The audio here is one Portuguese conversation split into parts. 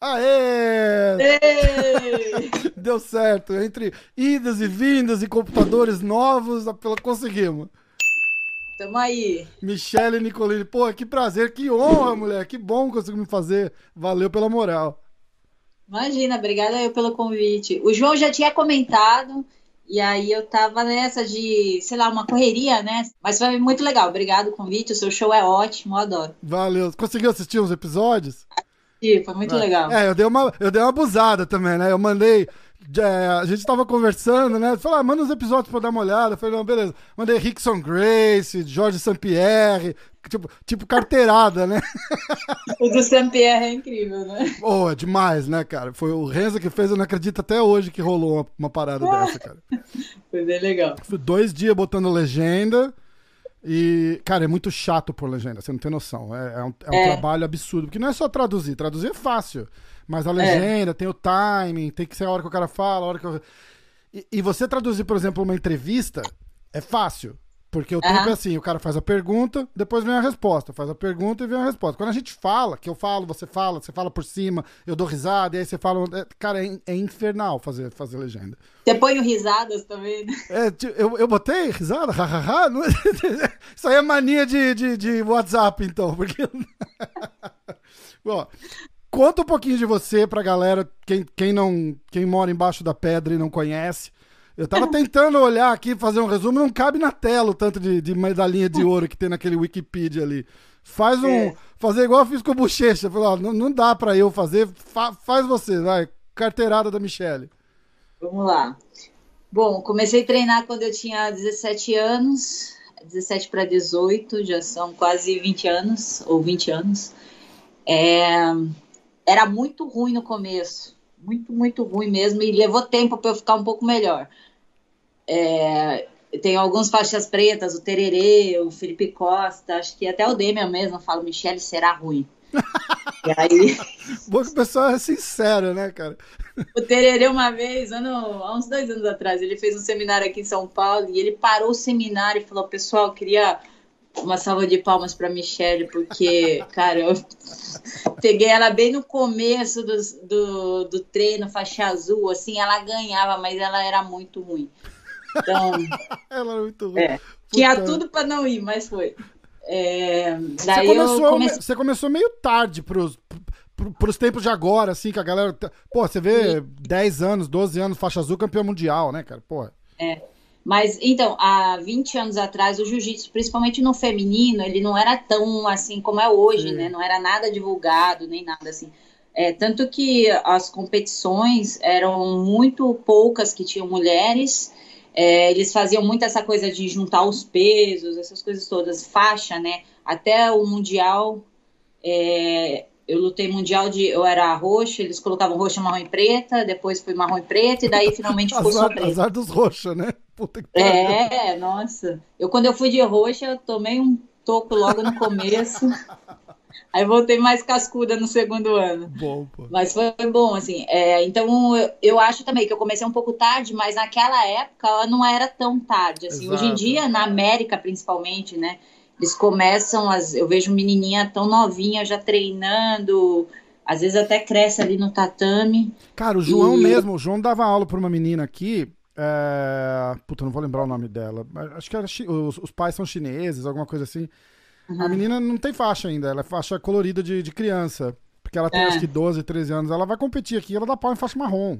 Aê! Deu certo. Entre idas e vindas e computadores novos, conseguimos. Tamo aí. Michele Nicolini. Pô, que prazer, que honra, mulher. Que bom conseguir me fazer. Valeu pela moral. Imagina, obrigada eu pelo convite. O João já tinha comentado, e aí eu tava nessa de, sei lá, uma correria, né? Mas foi muito legal. Obrigado o convite. O seu show é ótimo, eu adoro. Valeu. Conseguiu assistir os episódios? Foi muito é. legal. É, eu dei, uma, eu dei uma abusada também, né? Eu mandei. É, a gente tava conversando, né? Falei, ah, manda os episódios pra eu dar uma olhada. Eu falei, não, beleza. Mandei Rickson Grace, Jorge Sampierre, tipo, tipo carteirada, né? O do Sampierre é incrível, né? Oh, é demais, né, cara? Foi o Renzo que fez, eu não acredito até hoje que rolou uma, uma parada dessa, cara. Foi bem legal. Fui dois dias botando legenda. E, cara, é muito chato por legenda, você não tem noção. É, é um, é um é. trabalho absurdo. Porque não é só traduzir, traduzir é fácil. Mas a é. legenda, tem o timing, tem que ser a hora que o cara fala, a hora que eu... e, e você traduzir, por exemplo, uma entrevista é fácil. Porque o tempo é assim, o cara faz a pergunta, depois vem a resposta. Faz a pergunta e vem a resposta. Quando a gente fala, que eu falo, você fala, você fala por cima, eu dou risada, e aí você fala. É, cara, é, é, infernal fazer, fazer legenda. Você põe risadas também, né? É, eu, eu botei risada, hahaha. Isso aí é mania de, de, de WhatsApp, então. Porque. Bom, conta um pouquinho de você pra galera, quem, quem, não, quem mora embaixo da pedra e não conhece. Eu tava tentando olhar aqui, fazer um resumo, não cabe na tela o tanto de, de medalhinha de ouro que tem naquele Wikipedia ali. Faz um. É. Fazer igual eu fiz com o Bochecha. Falei, ó, não, não dá pra eu fazer, fa, faz você, vai. Carteirada da Michelle. Vamos lá. Bom, comecei a treinar quando eu tinha 17 anos, 17 para 18, já são quase 20 anos, ou 20 anos. É, era muito ruim no começo muito, muito ruim mesmo, e levou tempo para eu ficar um pouco melhor. É, tem alguns faixas pretas, o Tererê, o Felipe Costa, acho que até o Demian mesmo fala, Michele, será ruim. e aí... Bom que o pessoal é sincero, né, cara? O Tererê, uma vez, ano, há uns dois anos atrás, ele fez um seminário aqui em São Paulo e ele parou o seminário e falou, pessoal, queria uma salva de palmas para Michelle, porque, cara, eu peguei ela bem no começo do, do, do treino, faixa azul, assim, ela ganhava, mas ela era muito ruim. Então. ela era muito ruim. É, tinha tudo para não ir, mas foi. É, daí você, começou, comecei... você começou meio tarde pros, pros tempos de agora, assim, que a galera. Pô, você vê Sim. 10 anos, 12 anos, faixa azul, campeão mundial, né, cara? Pô. É. Mas, então, há 20 anos atrás, o jiu-jitsu, principalmente no feminino, ele não era tão assim como é hoje, Sim. né? Não era nada divulgado, nem nada assim. É, tanto que as competições eram muito poucas que tinham mulheres. É, eles faziam muito essa coisa de juntar os pesos, essas coisas todas, faixa, né? Até o Mundial, é, eu lutei mundial de. Eu era roxa, eles colocavam roxa, marrom e preta, depois foi marrom e preta, e daí finalmente ficou azar, só preta. Azar dos roxos, né? Puta que é, nossa. Eu, quando eu fui de roxa, eu tomei um toco logo no começo. Aí voltei mais cascuda no segundo ano. Bom, pô. Mas foi bom, assim. É, então, eu, eu, acho também que eu comecei um pouco tarde, mas naquela época ela não era tão tarde. Assim. Hoje em dia, na América principalmente, né? Eles começam, as, eu vejo menininha tão novinha já treinando, às vezes até cresce ali no tatame. Cara, o João e... mesmo, o João dava aula para uma menina aqui, é... Puta, não vou lembrar o nome dela. Acho que era os, os, pais são chineses, alguma coisa assim. Uhum. A menina não tem faixa ainda, ela é faixa colorida de, de criança. Porque ela tem é. acho que 12, 13 anos. Ela vai competir aqui, ela dá pau em faixa marrom.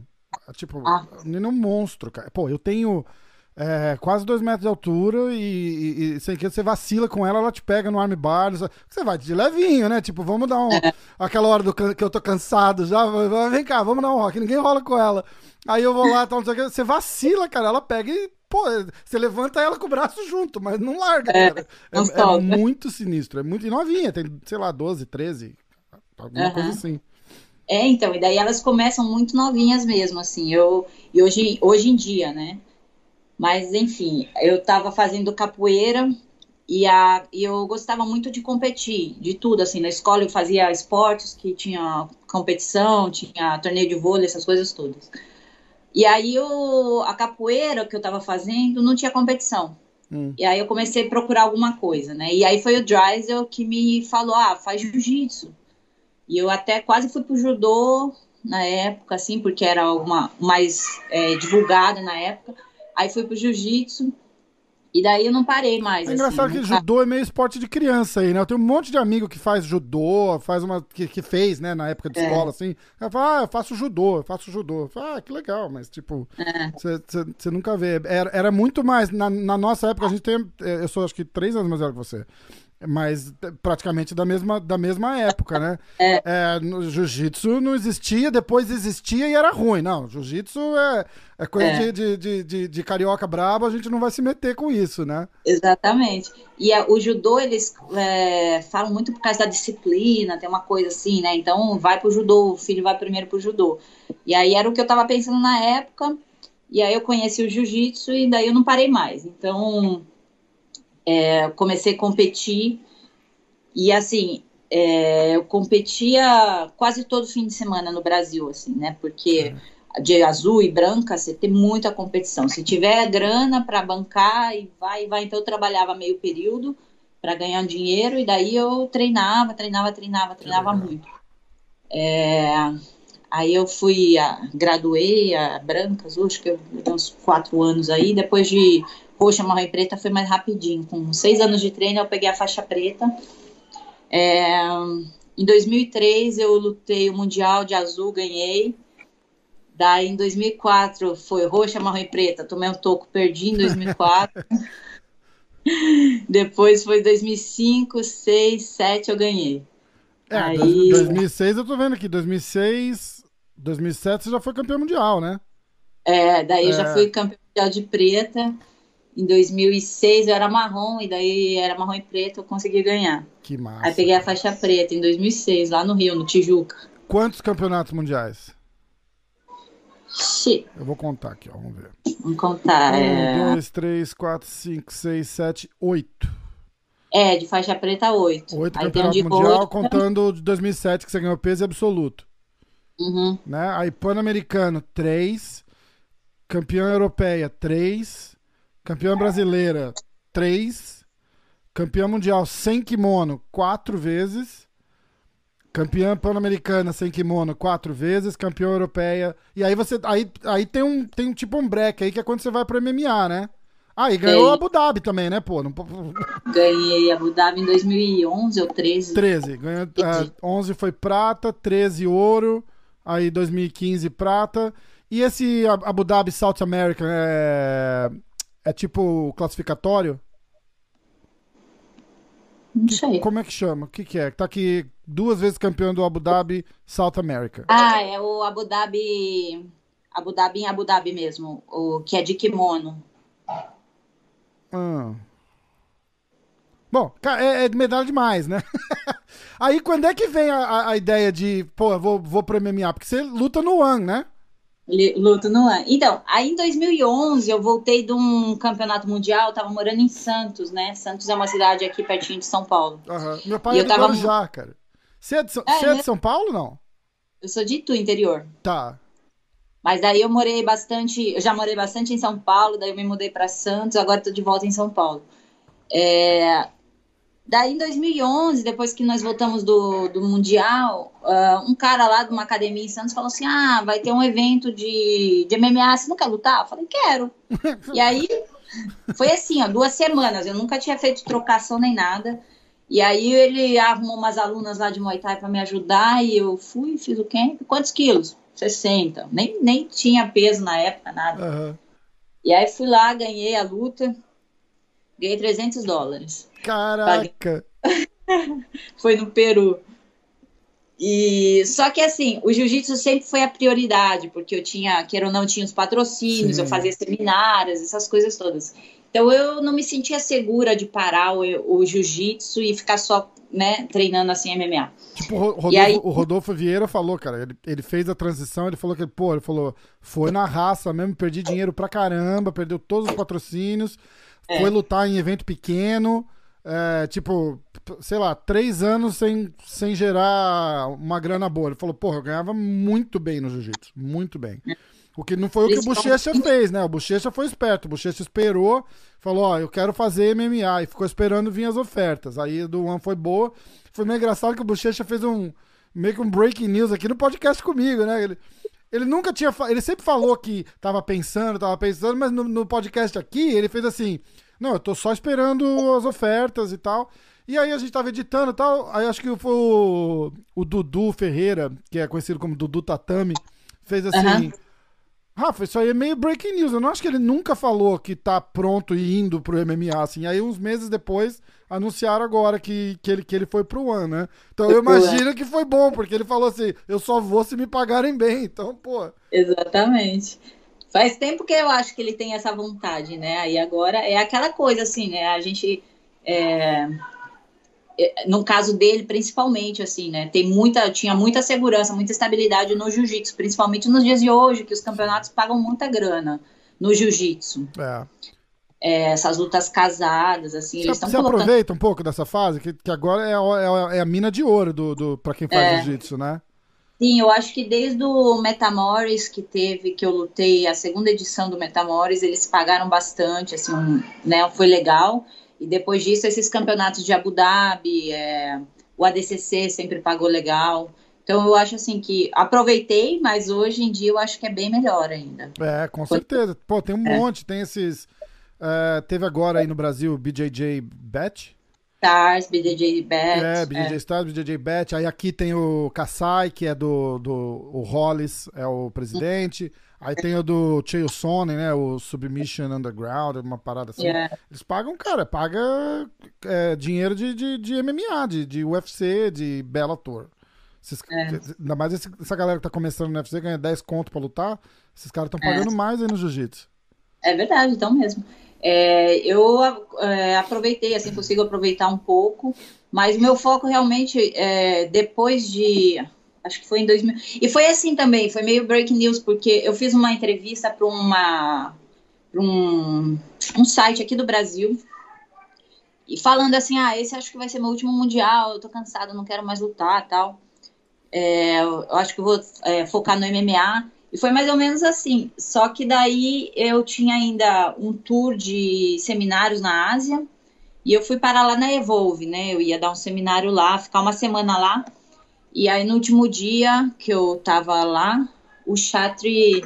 Tipo, ah. menina é um monstro, cara. Pô, eu tenho é, quase dois metros de altura e, e, sem que você vacila com ela, ela te pega no armbar. Você vai de levinho, né? Tipo, vamos dar um. É. Aquela hora do, que eu tô cansado já. Vem cá, vamos dar um rock. Ninguém rola com ela. Aí eu vou lá, então, você vacila, cara. Ela pega e. Pô, você levanta ela com o braço junto, mas não larga, é, cara. É, é muito sinistro. É muito novinha, tem, sei lá, 12, 13, alguma uhum. coisa assim. É, então, e daí elas começam muito novinhas mesmo, assim. Eu, e hoje, hoje em dia, né? Mas, enfim, eu estava fazendo capoeira e, a, e eu gostava muito de competir, de tudo, assim, na escola eu fazia esportes que tinha competição, tinha torneio de vôlei, essas coisas todas. E aí eu, a capoeira que eu estava fazendo não tinha competição. Hum. E aí eu comecei a procurar alguma coisa, né? E aí foi o Dreisel que me falou, ah, faz jiu-jitsu. E eu até quase fui pro judô na época, assim, porque era uma mais é, divulgada na época. Aí fui pro jiu-jitsu. E daí eu não parei mais. É engraçado assim, que judô é meio esporte de criança aí, né? Eu tenho um monte de amigo que faz judô, faz uma. que, que fez, né, na época de é. escola, assim. Ela fala, ah, eu faço judô, eu faço judô. Eu falo, ah, que legal, mas tipo, você é. nunca vê. Era, era muito mais. Na, na nossa época, a gente tem. É, eu sou acho que três anos mais velho que você mas praticamente da mesma, da mesma época, né? É. é jiu-jitsu não existia, depois existia e era ruim. Não, jiu-jitsu é, é coisa é. De, de, de, de, carioca brabo, a gente não vai se meter com isso, né? Exatamente. E a, o judô, eles é, falam muito por causa da disciplina, tem uma coisa assim, né? Então, vai pro judô, o filho vai primeiro pro judô. E aí era o que eu tava pensando na época, e aí eu conheci o jiu-jitsu e daí eu não parei mais. Então, é, comecei a competir e assim é, eu competia quase todo fim de semana no Brasil, assim, né? Porque é. De azul e branca você tem muita competição. Se tiver grana para bancar e vai, vai. Então eu trabalhava meio período para ganhar dinheiro e daí eu treinava, treinava, treinava, treinava muito. É, aí eu fui, a, graduei a branca, azul, acho que eu, uns quatro anos aí. Depois de roxa, marrom e preta foi mais rapidinho. Com seis anos de treino eu peguei a faixa preta. É, em 2003 eu lutei o mundial de azul, ganhei. Daí em 2004 foi roxa, marrom e preta, tomei um toco, perdi em 2004. Depois foi 2005, 2006, 2007 eu ganhei. É, Aí... 2006 eu tô vendo aqui, 2006, 2007 você já foi campeão mundial, né? É, daí é. eu já é. fui campeão mundial de preta. Em 2006 eu era marrom, e daí era marrom e preto, eu consegui ganhar. Que massa. Aí peguei a faixa preta em 2006, lá no Rio, no Tijuca. Quantos campeonatos mundiais? Xi. Eu vou contar aqui, ó, vamos ver. Vamos contar. Um, é... dois, três, quatro, cinco, seis, sete, oito. É, de faixa preta, oito. Oito campeonatos mundial, contando de 2007, que você ganhou peso absoluto. Uhum. Né? Aí, Pan-Americano, três. Campeã Europeia, três. Campeã brasileira, três. Campeã mundial sem kimono, quatro vezes. Campeã pan-americana sem kimono, quatro vezes. Campeã europeia. E aí você. Aí, aí tem, um, tem um tipo um break aí que é quando você vai pro MMA, né? Ah, e ganhou Ganhei. Abu Dhabi também, né, pô? Não... Ganhei Abu Dhabi em 2011 ou 13. 13. Ganhou, uh, 11 foi prata, 13 ouro, aí 2015 prata. E esse Abu Dhabi South American é, é tipo classificatório? Não sei. como é que chama? O que, que é? Tá aqui duas vezes campeão do Abu Dhabi South America. Ah, é o Abu Dhabi. Abu Dhabi em Abu Dhabi mesmo. O que é de kimono. Ah. Bom, é, é medalha demais, né? Aí quando é que vem a, a ideia de, pô, vou, vou pro MMA? Porque você luta no One, né? Luto no ano. Então, aí em 2011 eu voltei de um campeonato mundial, tava morando em Santos, né? Santos é uma cidade aqui pertinho de São Paulo. Uhum. Meu pai e é do tava... já, cara. Você é, de, São... é, é de né? São Paulo, não? Eu sou de Itu, interior. Tá. Mas daí eu morei bastante, eu já morei bastante em São Paulo, daí eu me mudei para Santos, agora tô de volta em São Paulo. É, Daí, em 2011, depois que nós voltamos do, do Mundial, uh, um cara lá de uma academia em Santos falou assim: Ah, vai ter um evento de, de MMA, você não quer lutar? Eu falei: Quero. e aí, foi assim, ó, duas semanas. Eu nunca tinha feito trocação nem nada. E aí, ele arrumou umas alunas lá de Muay Thai para me ajudar. E eu fui, fiz o camp. Quantos quilos? 60. Nem, nem tinha peso na época, nada. Uhum. E aí, fui lá, ganhei a luta. Ganhei 300 dólares. Caraca! foi no Peru. E só que assim, o jiu-jitsu sempre foi a prioridade, porque eu tinha, queira ou não, tinha os patrocínios, Sim. eu fazia seminários, essas coisas todas. Então eu não me sentia segura de parar o, o jiu-jitsu e ficar só, né, treinando assim MMA. Tipo, o Rodolfo, aí... o Rodolfo Vieira falou, cara, ele, ele fez a transição, ele falou que, pô, ele falou, foi na raça mesmo, perdi dinheiro pra caramba, perdeu todos os patrocínios, é. foi lutar em evento pequeno, é, tipo, sei lá, três anos sem, sem gerar uma grana boa. Ele falou, porra, eu ganhava muito bem no jiu-jitsu, muito bem. O que não foi o que o Bochecha fez, né? O Bochecha foi esperto. O Bochecha esperou, falou, ó, eu quero fazer MMA. E ficou esperando vir as ofertas. Aí do One foi boa. Foi meio engraçado que o Bochecha fez um, meio que um breaking news aqui no podcast comigo, né? Ele, ele nunca tinha. Ele sempre falou que tava pensando, tava pensando, mas no, no podcast aqui ele fez assim: Não, eu tô só esperando as ofertas e tal. E aí a gente tava editando e tal. Aí acho que foi o, o Dudu Ferreira, que é conhecido como Dudu Tatami, fez assim. Uhum. Rafa, isso aí é meio breaking news. Eu não acho que ele nunca falou que tá pronto e indo pro MMA, assim. Aí uns meses depois anunciaram agora que, que, ele, que ele foi pro One, né? Então eu imagino que foi bom, porque ele falou assim, eu só vou se me pagarem bem. Então, pô. Exatamente. Faz tempo que eu acho que ele tem essa vontade, né? Aí agora é aquela coisa assim, né? A gente. É no caso dele, principalmente, assim, né? Tem muita, tinha muita segurança, muita estabilidade no jiu-jitsu, principalmente nos dias de hoje, que os campeonatos pagam muita grana no jiu-jitsu. É. É, essas lutas casadas, assim, você, eles estão colocando... aproveita um pouco dessa fase, que, que agora é, é, é, a mina de ouro do, do, para quem faz é. jiu-jitsu, né? Sim, eu acho que desde o Metamores que teve, que eu lutei, a segunda edição do Metamores, eles pagaram bastante, assim, um, né, foi legal. E depois disso, esses campeonatos de Abu Dhabi, é, o ADCC sempre pagou legal. Então eu acho assim que aproveitei, mas hoje em dia eu acho que é bem melhor ainda. É, com certeza. Pô, tem um é. monte, tem esses. Uh, teve agora aí no Brasil o BJJ Bet. Stars, BJJ Bet. É, BJJ é. Stars, BJJ Bet. Aí aqui tem o Kassai, que é do, do o Hollis, é o presidente. Uhum. Aí tem o do Chael Sonnen, né? O Submission Underground, uma parada assim. Yeah. Eles pagam, cara, paga é, dinheiro de, de, de, MMA, de, de UFC, de Bellator. Esses, é. Ainda mais esse, essa galera que tá começando no UFC, ganha 10 conto pra lutar. Esses caras estão é. pagando é. mais aí no jiu-jitsu. É verdade, então mesmo. É, eu é, aproveitei, assim, consigo aproveitar um pouco, mas o meu foco realmente, é, depois de acho que foi em 2000. E foi assim também, foi meio breaking news, porque eu fiz uma entrevista para uma pra um, um site aqui do Brasil. E falando assim, ah, esse acho que vai ser meu último mundial, eu tô cansada, não quero mais lutar tal. É, eu acho que eu vou é, focar no MMA. E foi mais ou menos assim. Só que daí eu tinha ainda um tour de seminários na Ásia. E eu fui parar lá na Evolve, né? Eu ia dar um seminário lá, ficar uma semana lá. E aí, no último dia que eu tava lá, o Chatri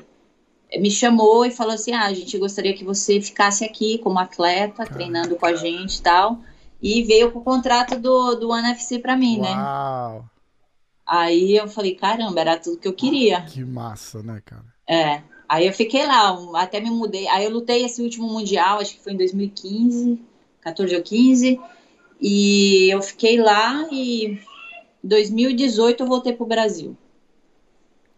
me chamou e falou assim: Ah, a gente gostaria que você ficasse aqui como atleta, treinando com a gente e tal. E veio com o contrato do, do NFC pra mim, né? Uau. né? Aí eu falei: Caramba, era tudo que eu queria. Que massa, né, cara? É. Aí eu fiquei lá, até me mudei. Aí eu lutei esse último Mundial, acho que foi em 2015, 14 ou 15. E eu fiquei lá e 2018 eu voltei pro Brasil.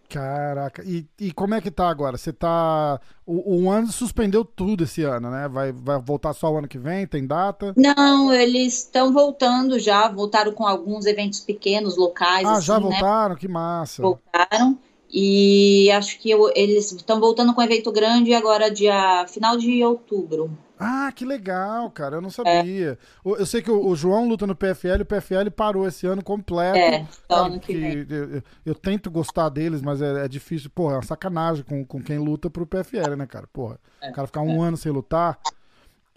Caraca, e, e como é que tá agora? Você tá. O, o ano suspendeu tudo esse ano, né? Vai, vai voltar só o ano que vem? Tem data? Não, eles estão voltando já, voltaram com alguns eventos pequenos, locais. Ah, assim, já né? voltaram? Né? Que massa. Voltaram. E acho que eu, eles estão voltando com um evento grande agora, dia final de outubro. Ah, que legal, cara. Eu não sabia. É. Eu sei que o, o, João luta no PFL, o PFL parou esse ano completo. É, só ano que, vem. Eu, eu, eu, tento gostar deles, mas é, é, difícil. Porra, é uma sacanagem com, com quem luta pro PFL, né, cara? Porra. É, o cara ficar um é. ano sem lutar.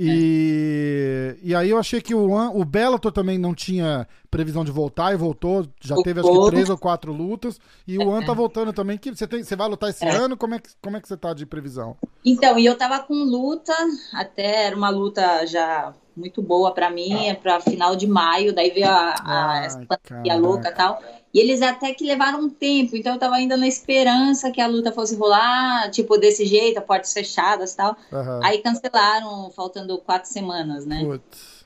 E, e aí eu achei que o, o Bellator também não tinha previsão de voltar e voltou. Já o teve acho que três ou quatro lutas. E o An tá voltando também. Que você, tem, você vai lutar esse é. ano? Como é, que, como é que você tá de previsão? Então, e eu tava com luta, até era uma luta já muito boa para mim, é para final de maio, daí veio a, a, a louca e tal. E eles até que levaram um tempo, então eu tava ainda na esperança que a luta fosse rolar, tipo, desse jeito, a portas fechadas e tal. Uhum. Aí cancelaram, faltando quatro semanas, né? Putz.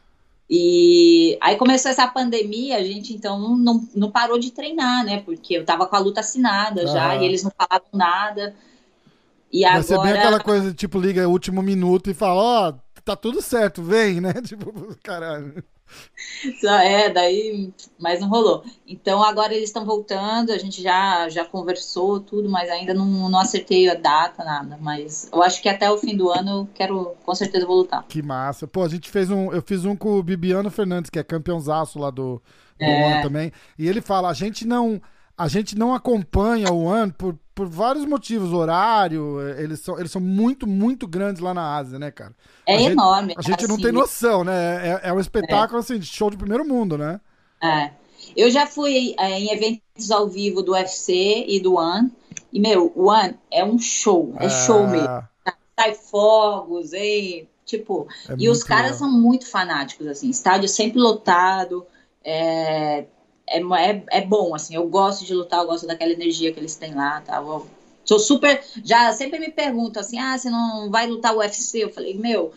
E aí começou essa pandemia, a gente então não, não parou de treinar, né? Porque eu tava com a luta assinada uhum. já, e eles não falavam nada. E Vai agora... ser bem aquela coisa, tipo, liga último minuto e fala, ó, oh, tá tudo certo, vem, né? Tipo, caralho. É, daí, mas não rolou. Então agora eles estão voltando, a gente já, já conversou tudo, mas ainda não, não acertei a data, nada. Mas eu acho que até o fim do ano eu quero, com certeza, vou lutar. Que massa. Pô, a gente fez um. Eu fiz um com o Bibiano Fernandes, que é campeãozaço lá do, do é. também. E ele fala: a gente não. A gente não acompanha o ano por, por vários motivos, horário, eles são, eles são muito, muito grandes lá na Ásia, né, cara? É a enorme. Gente, a gente assim, não tem noção, né? É, é um espetáculo, é. assim, de show de primeiro mundo, né? É. Eu já fui é, em eventos ao vivo do UFC e do One, e, meu, o One é um show, é show mesmo. Sai fogos, e, tipo, é e os caras legal. são muito fanáticos, assim, estádio sempre lotado, é, é, é, é, bom, assim, eu gosto de lutar, eu gosto daquela energia que eles têm lá, tá? Eu sou super, já sempre me perguntam assim, ah, você não vai lutar o UFC? Eu falei, meu,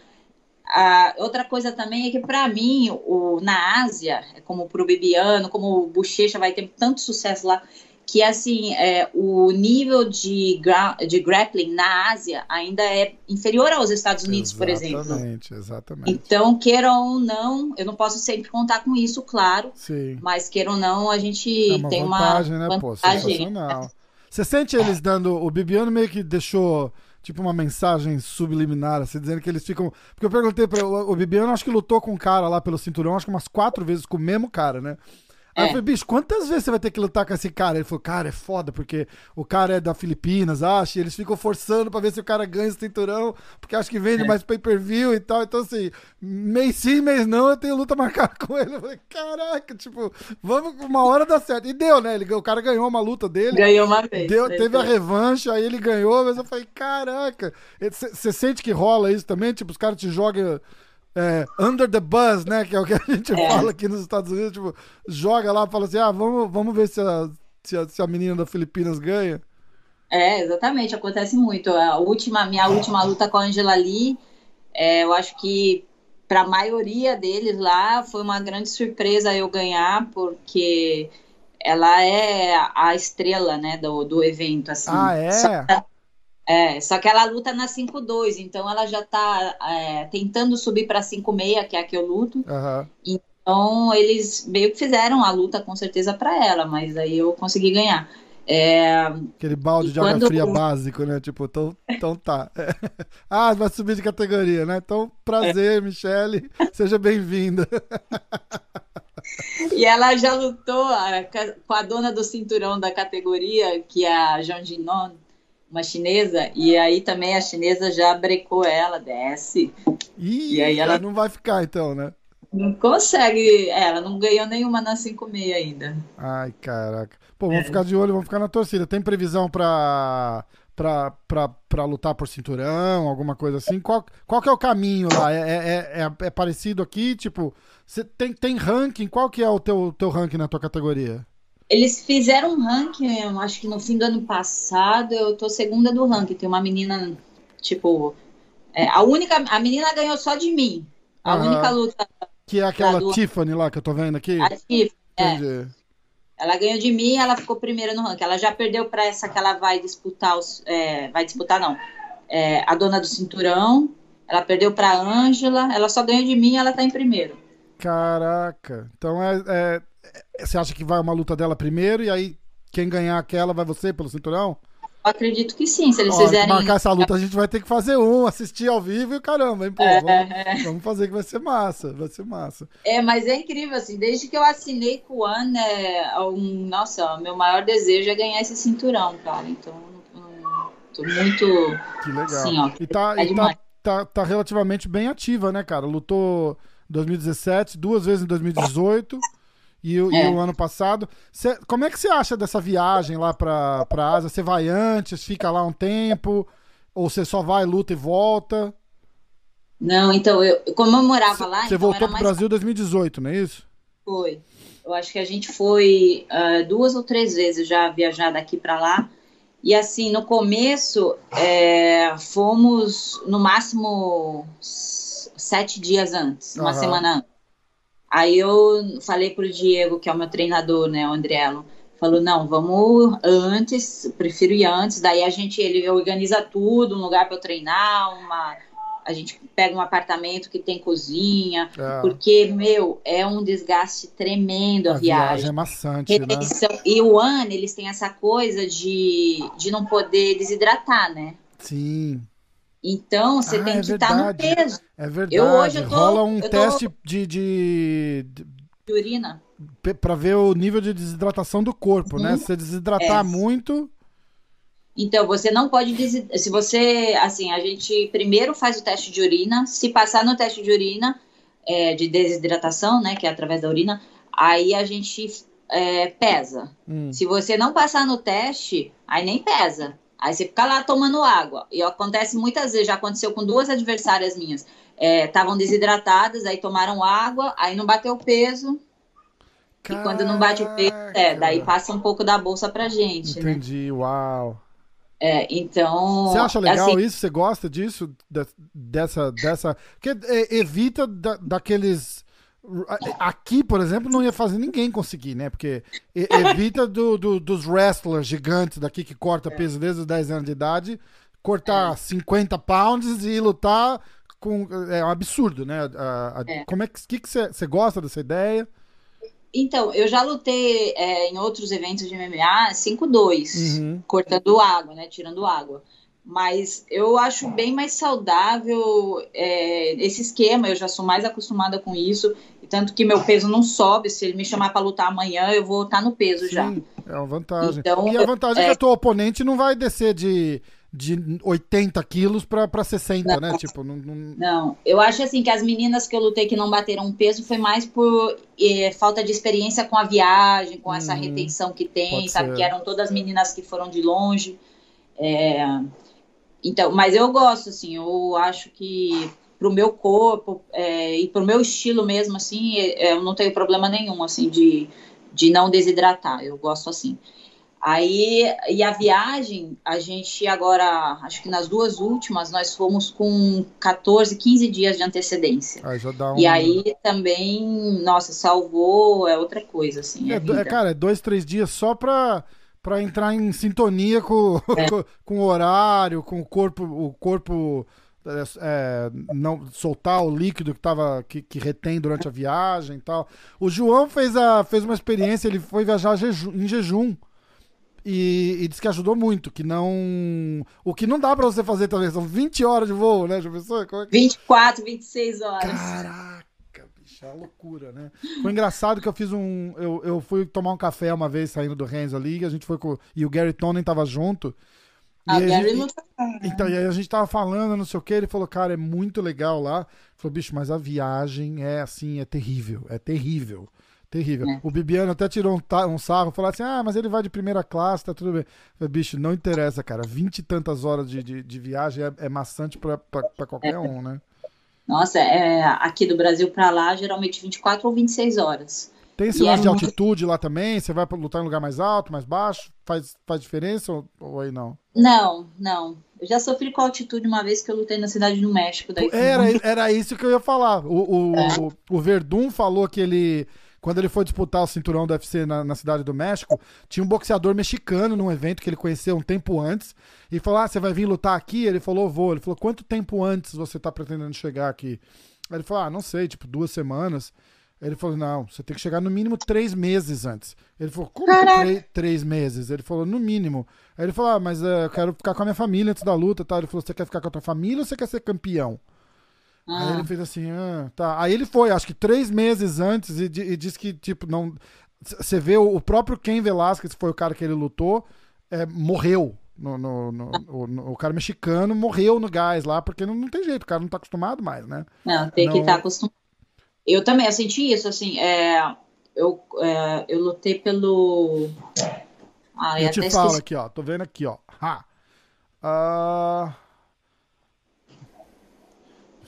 a, outra coisa também é que, para mim, o, na Ásia, é como pro Bibiano, como o Bochecha vai ter tanto sucesso lá, que assim, é, o nível de, de grappling na Ásia ainda é inferior aos Estados Unidos, exatamente, por exemplo. Exatamente, exatamente. Então, queiram ou não, eu não posso sempre contar com isso, claro. Sim. Mas queiram ou não, a gente é uma tem vantagem, uma né? vantagem. Pô, sensacional. Você sente eles dando. O Bibiano meio que deixou tipo uma mensagem subliminar, assim, dizendo que eles ficam. Porque eu perguntei para o, o Bibiano, acho que lutou com um cara lá pelo cinturão, acho que umas quatro vezes com o mesmo cara, né? Aí eu é. falei, bicho, quantas vezes você vai ter que lutar com esse cara? Ele falou, cara, é foda, porque o cara é da Filipinas, acha, e eles ficam forçando pra ver se o cara ganha esse cinturão, porque acho que vende é. mais pay-per-view e tal. Então, assim, mês sim, mês não, eu tenho luta marcada com ele. Eu falei, caraca, tipo, vamos, uma hora dá certo. E deu, né? Ele, o cara ganhou uma luta dele. Ganhou uma vez. Deu, teve a revanche, aí ele ganhou, mas eu falei, caraca. Você sente que rola isso também? Tipo, os caras te jogam é, under the bus, né? Que é o que a gente é. fala aqui nos Estados Unidos, tipo, joga lá e fala assim, ah, vamos, vamos ver se a, se a, se a menina da Filipinas ganha. É, exatamente, acontece muito. A última, minha última luta com a Angela Lee, é, eu acho que para a maioria deles lá foi uma grande surpresa eu ganhar, porque ela é a estrela, né, do, do evento, assim. Ah, é? Só, é, só que ela luta na 5-2, então ela já tá é, tentando subir para 5-6, que é a que eu luto. Uhum. Então eles meio que fizeram a luta com certeza para ela, mas aí eu consegui ganhar. É... Aquele balde de quando... água fria básico, né? Tipo, então, então tá. ah, vai subir de categoria, né? Então, prazer, é. Michele. Seja bem-vinda. e ela já lutou a, com a dona do cinturão da categoria, que é a Jean Ginon uma chinesa, e aí também a chinesa já brecou ela, desce. Ih, e aí ela não vai ficar então, né? Não consegue, é, ela não ganhou nenhuma na 5,6 ainda. Ai, caraca. Pô, vamos é. ficar de olho, vamos ficar na torcida. Tem previsão pra, pra, pra, pra lutar por cinturão, alguma coisa assim? Qual, qual que é o caminho lá? É, é, é, é parecido aqui? Tipo, você tem, tem ranking? Qual que é o teu, teu ranking na tua categoria? Eles fizeram um ranking, eu acho que no fim do ano passado, eu tô segunda do ranking. Tem uma menina, tipo, é, a única, a menina ganhou só de mim. A única luta. Que é aquela do... Tiffany lá que eu tô vendo aqui? A Tiffany, é. Ela ganhou de mim, ela ficou primeira no ranking. Ela já perdeu para essa que ela vai disputar os, é, vai disputar não. É, a dona do cinturão. Ela perdeu para Ângela. Ela só ganhou de mim, e ela tá em primeiro. Caraca. Então é, é você acha que vai uma luta dela primeiro e aí quem ganhar aquela vai você pelo cinturão? Eu acredito que sim, se eles Ó, fizerem. marcar essa luta, a gente vai ter que fazer um, assistir ao vivo e caramba, hein, pô, é, vamos, é. vamos, fazer que vai ser massa, vai ser massa. É, mas é incrível, assim, desde que eu assinei com o One, é, um, nossa, meu maior desejo é ganhar esse cinturão, cara. Então, um, tô muito. Que legal. Assim, ó, e tá, e tá, tá, tá relativamente bem ativa, né, cara? Lutou 2017, duas vezes em 2018 e, o, é. e o ano passado. Cê, como é que você acha dessa viagem lá pra, pra Ásia? Você vai antes, fica lá um tempo? Ou você só vai, luta e volta? Não, então, eu, como eu morava cê, lá. Você então voltou pro mais... Brasil em 2018, não é isso? Foi. Eu acho que a gente foi uh, duas ou três vezes já viajar daqui para lá. E assim, no começo, é, fomos no máximo sete dias antes, uma uhum. semana antes. Aí eu falei pro Diego, que é o meu treinador, né, o Andrelo, falou, não, vamos antes, prefiro ir antes, daí a gente, ele organiza tudo, um lugar para eu treinar, uma, a gente pega um apartamento que tem cozinha, é. porque, meu, é um desgaste tremendo a, a viagem. viagem. é maçante, né? E o ano, eles têm essa coisa de, de não poder desidratar, né? Sim. Então, você ah, tem é que estar no peso. É verdade. Eu, hoje eu tô, Rola um teste de, de, de, urina. Para ver o nível de desidratação do corpo, né? uhum. né? Se você desidratar é. muito. Então, você não pode. Des... Se você. Assim, a gente primeiro faz o teste de urina. Se passar no teste de urina, é, de desidratação, né? Que é através da urina, aí a gente é, pesa. Hum. Se você não passar no teste, aí nem pesa. Aí você fica lá tomando água. E acontece muitas vezes, já aconteceu com duas adversárias minhas. Estavam é, desidratadas, aí tomaram água, aí não bateu o peso. Caraca. E quando não bate o peso, é, daí passa um pouco da bolsa pra gente. Né? Entendi, né? uau. É, então. Você acha legal assim, isso? Você gosta disso? dessa. dessa... Porque é, evita da, daqueles. Aqui, por exemplo, não ia fazer ninguém conseguir, né? Porque evita do, do, dos wrestlers gigantes daqui que corta peso desde os 10 anos de idade, cortar é. 50 pounds e lutar com. É um absurdo, né? A, a, é. Como é que, que, que você, você gosta dessa ideia? Então, eu já lutei é, em outros eventos de MMA 5-2, uhum. cortando água, né? Tirando água. Mas eu acho bem mais saudável é, esse esquema, eu já sou mais acostumada com isso. E tanto que meu peso não sobe. Se ele me chamar para lutar amanhã, eu vou estar no peso Sim, já. É uma vantagem. Então, e a vantagem é, é que o teu oponente não vai descer de de 80 quilos para 60, não, né? Tipo, não, não... não, eu acho assim que as meninas que eu lutei que não bateram peso foi mais por eh, falta de experiência com a viagem, com essa hum, retenção que tem, sabe? Ser. Que eram todas meninas que foram de longe. É... Então, mas eu gosto, assim, eu acho que pro meu corpo é, e pro meu estilo mesmo, assim, é, eu não tenho problema nenhum, assim, de, de não desidratar. Eu gosto assim. Aí, e a viagem, a gente agora, acho que nas duas últimas, nós fomos com 14, 15 dias de antecedência. Aí um... E aí também, nossa, salvou, é outra coisa, assim. É, é cara, é dois, três dias só pra, pra entrar em sintonia com, é. com, com, o horário, com o corpo, o corpo é, é, não soltar o líquido que, tava, que, que, retém durante a viagem e tal. O João fez, a, fez uma experiência, ele foi viajar em jejum. E, e disse que ajudou muito, que não. O que não dá pra você fazer também, são 20 horas de voo, né, professor? Como é que... 24, 26 horas. Caraca, bicho, é uma loucura, né? Foi engraçado que eu fiz um. Eu, eu fui tomar um café uma vez saindo do Renzo ali, a gente foi com. E o Gary Tonen tava junto. Ah, e Gary gente, tá... Então, e aí a gente tava falando, não sei o que, ele falou, cara, é muito legal lá. Ele falou, bicho, mas a viagem é assim, é terrível, é terrível. Terrível. É. O Bibiano até tirou um, um sarro, falou assim: ah, mas ele vai de primeira classe, tá tudo bem. Falei, Bicho, não interessa, cara. Vinte e tantas horas de, de, de viagem é, é, maçante pra, pra, pra qualquer é. um, né? Nossa, é, aqui do Brasil pra lá, geralmente 24 ou 26 horas. Tem esse lance é de muito... altitude lá também? Você vai lutar em lugar mais alto, mais baixo? Faz, faz diferença ou, ou aí não? Não, não. Eu já sofri com altitude uma vez que eu lutei na cidade do México. Daí era, era isso que eu ia falar. O, o, é. o, o Verdun falou que ele quando ele foi disputar o cinturão do UFC na, na, cidade do México, tinha um boxeador mexicano num evento que ele conheceu um tempo antes e falou: Ah, você vai vir lutar aqui? Ele falou: Vou. Ele falou: Quanto tempo antes você tá pretendendo chegar aqui? Aí ele falou: Ah, não sei, tipo duas semanas. Ele falou: Não, você tem que chegar no mínimo três meses antes. Ele falou: Como três, três meses? Ele falou: No mínimo. Aí ele falou: Ah, mas uh, eu quero ficar com a minha família antes da luta. Tá? Ele falou: Você quer ficar com a tua família ou você quer ser campeão? Ah. Aí ele fez assim, ah, tá. Aí ele foi, acho que três meses antes, e, e disse que, tipo, não. Você vê o, próprio Ken Velasquez, que foi o cara que ele lutou, é, morreu. No, no, no, o, o, cara mexicano morreu no gás lá, porque não, não tem jeito, o cara não tá acostumado mais, né? Não, tem não... que estar tá acostumado. Eu também, eu senti isso, assim, é, eu, é, eu lutei pelo. Ah, eu te falo aqui, ó, tô vendo aqui, ó. Ha. Uh...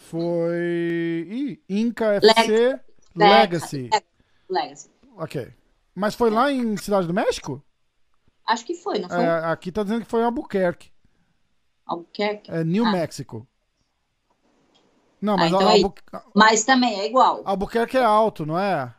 Foi. Ih, Inca FC Legacy. Legacy. Ok. Mas foi lá em Cidade do México? Acho que foi, não foi? É, aqui tá dizendo que foi em Albuquerque. Albuquerque? É New ah. Mexico. Não, mas, ah, então Albu... é... mas também é igual. Albuquerque é alto, não é?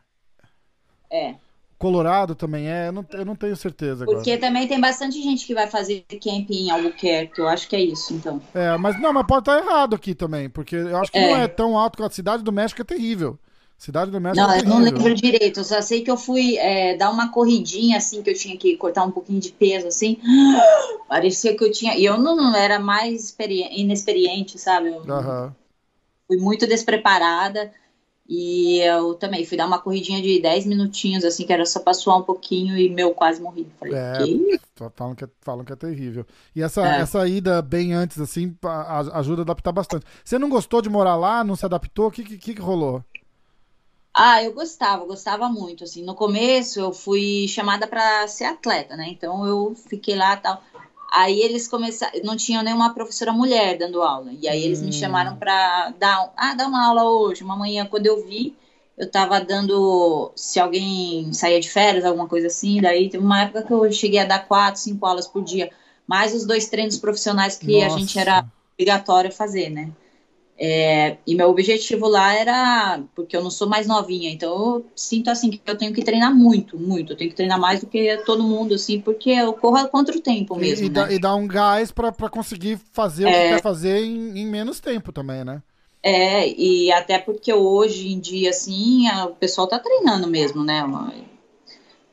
É. Colorado também é, eu não, eu não tenho certeza. Porque agora. também tem bastante gente que vai fazer camping em Albuquerque, eu acho que é isso, então. É, mas não, mas pode estar errado aqui também, porque eu acho que é. não é tão alto que a cidade do México é terrível. Cidade do México não, é eu não lembro direito, eu só sei que eu fui é, dar uma corridinha, assim, que eu tinha que cortar um pouquinho de peso, assim, parecia que eu tinha, e eu não, não era mais inexperiente, sabe? Eu, uhum. Fui muito despreparada, e eu também fui dar uma corridinha de 10 minutinhos, assim, que era só pra suar um pouquinho e meu, quase morri. Falei, é, que? Falam, que é, falam que é terrível. E essa, é. essa ida bem antes, assim, ajuda a adaptar bastante. Você não gostou de morar lá? Não se adaptou? O que, que, que rolou? Ah, eu gostava, gostava muito, assim. No começo eu fui chamada para ser atleta, né? Então eu fiquei lá tal. Aí eles começaram, não tinham nenhuma professora mulher dando aula. E aí eles hum. me chamaram para dar, ah, dar uma aula hoje, uma manhã. Quando eu vi, eu estava dando, se alguém saía de férias, alguma coisa assim. Daí teve uma época que eu cheguei a dar quatro, cinco aulas por dia, mais os dois treinos profissionais que Nossa. a gente era obrigatório fazer, né? É, e meu objetivo lá era, porque eu não sou mais novinha, então eu sinto assim que eu tenho que treinar muito, muito. Eu tenho que treinar mais do que todo mundo, assim, porque eu corro contra o tempo mesmo. E, né? dá, e dá um gás para conseguir fazer é, o que é. quer fazer em, em, menos tempo também, né? É, e até porque hoje em dia, assim, a, o pessoal tá treinando mesmo, né?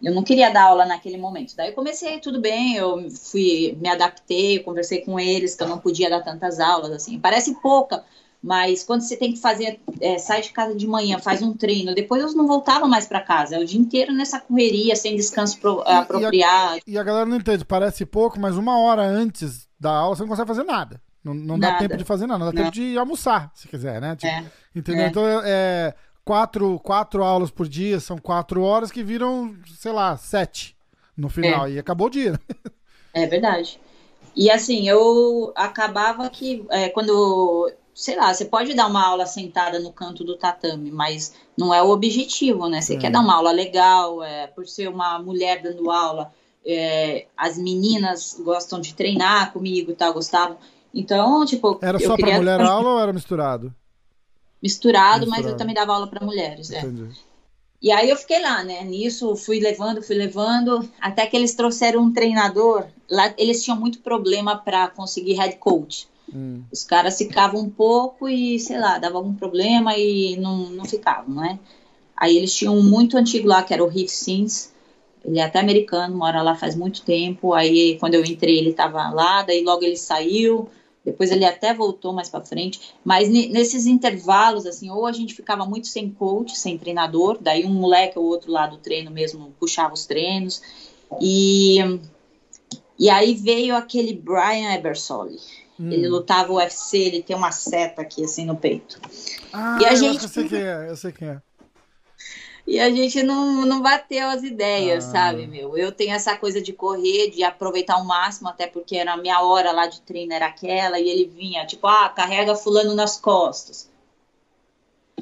Eu não queria dar aula naquele momento. Daí eu comecei, tudo bem, eu fui, me adaptei, conversei com eles que eu não podia dar tantas aulas, assim. Parece pouca, mas quando você tem que fazer, é, sai de casa de manhã, faz um treino, depois eu não voltava mais para casa. É o dia inteiro nessa correria, sem descanso pro, e, apropriado. E a, e a, galera não entende, parece pouco, mas uma hora antes da aula você não consegue fazer nada. Não, não dá tempo de fazer nada, não dá não. tempo de almoçar, se quiser, né? Tipo, é, entendeu? É. Então, é, quatro, quatro aulas por dia, são quatro horas que viram, sei lá, sete no final. É. E acabou o dia. É verdade. E assim, eu acabava que é, quando sei lá, você pode dar uma aula sentada no canto do tatame, mas não é o objetivo, né? Você é. quer dar uma aula legal, é, por ser uma mulher dando aula, é, as meninas gostam de treinar comigo e tal, gostavam. Então, tipo. Era só queria... para mulher aula ou era misturado? misturado? Misturado, mas eu também dava aula para mulheres. É. E aí eu fiquei lá, né? Nisso fui levando, fui levando, até que eles trouxeram um treinador. Lá eles tinham muito problema para conseguir head coach. Hum. Os caras ficavam um pouco e, sei lá, dava algum problema e não, não ficavam, né? Aí eles tinham um muito antigo lá, que era o Riff Sims. Ele é até americano, mora lá faz muito tempo. Aí, quando eu entrei, ele estava lá, daí logo ele saiu. Depois ele até voltou mais para frente. Mas nesses intervalos, assim, ou a gente ficava muito sem coach, sem treinador. Daí um moleque ou outro lá do treino mesmo puxava os treinos. E, e aí veio aquele Brian Ebersole Hum. Ele lutava o UFC, ele tem uma seta aqui assim no peito. Ah, e a eu gente... eu sei quem é, eu sei quem é. E a gente não, não bateu as ideias, ah. sabe, meu? Eu tenho essa coisa de correr, de aproveitar ao máximo, até porque era a minha hora lá de treino era aquela, e ele vinha, tipo, ah, carrega fulano nas costas.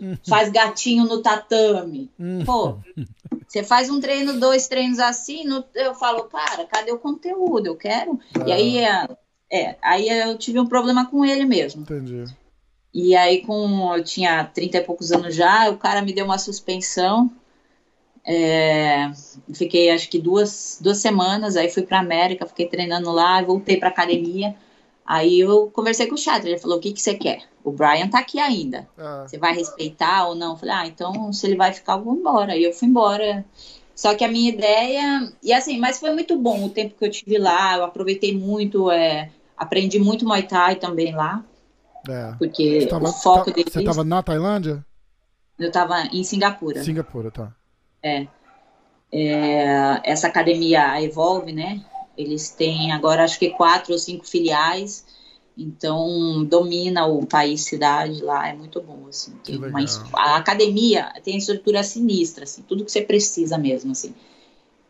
Uhum. Faz gatinho no tatame. Uhum. Pô, você faz um treino, dois treinos assim, no, eu falo, cara, cadê o conteúdo? Eu quero. Ah. E aí é, aí eu tive um problema com ele mesmo. Entendi. E aí, com eu tinha 30 e poucos anos já, o cara me deu uma suspensão. É, fiquei acho que duas, duas semanas, aí fui para América, fiquei treinando lá, voltei para academia. Aí eu conversei com o Chatter, ele falou: o que, que você quer? O Brian tá aqui ainda. Ah. Você vai respeitar ou não? Eu falei, ah, então se ele vai ficar, eu vou embora. Aí eu fui embora. Só que a minha ideia. E assim, mas foi muito bom o tempo que eu tive lá, eu aproveitei muito. É, Aprendi muito Muay Thai também lá. É. Porque tava, o foco tá, deles... Você estava na Tailândia? Eu estava em Singapura. Singapura, tá. É. é. Essa academia a Evolve, né? Eles têm agora acho que quatro ou cinco filiais. Então domina o país cidade lá, é muito bom assim. Tem uma, a academia tem estrutura sinistra, assim, tudo que você precisa mesmo assim.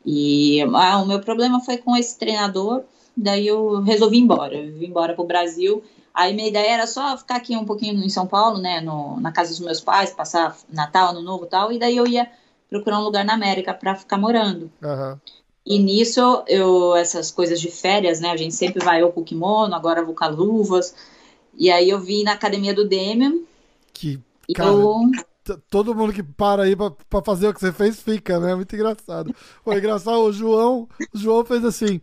E ah, o meu problema foi com esse treinador Daí eu resolvi ir embora, eu vim embora pro Brasil. Aí minha ideia era só ficar aqui um pouquinho em São Paulo, né, no, na casa dos meus pais, passar Natal, Ano Novo e tal, e daí eu ia procurar um lugar na América para ficar morando. Uhum. E nisso, eu, essas coisas de férias, né, a gente sempre vai eu com kimono, agora vou com luvas. E aí eu vim na academia do Demian. Que, cara, eu... todo mundo que para aí pra, pra, fazer o que você fez fica, né? Muito engraçado. Foi engraçado, o João, o João fez assim.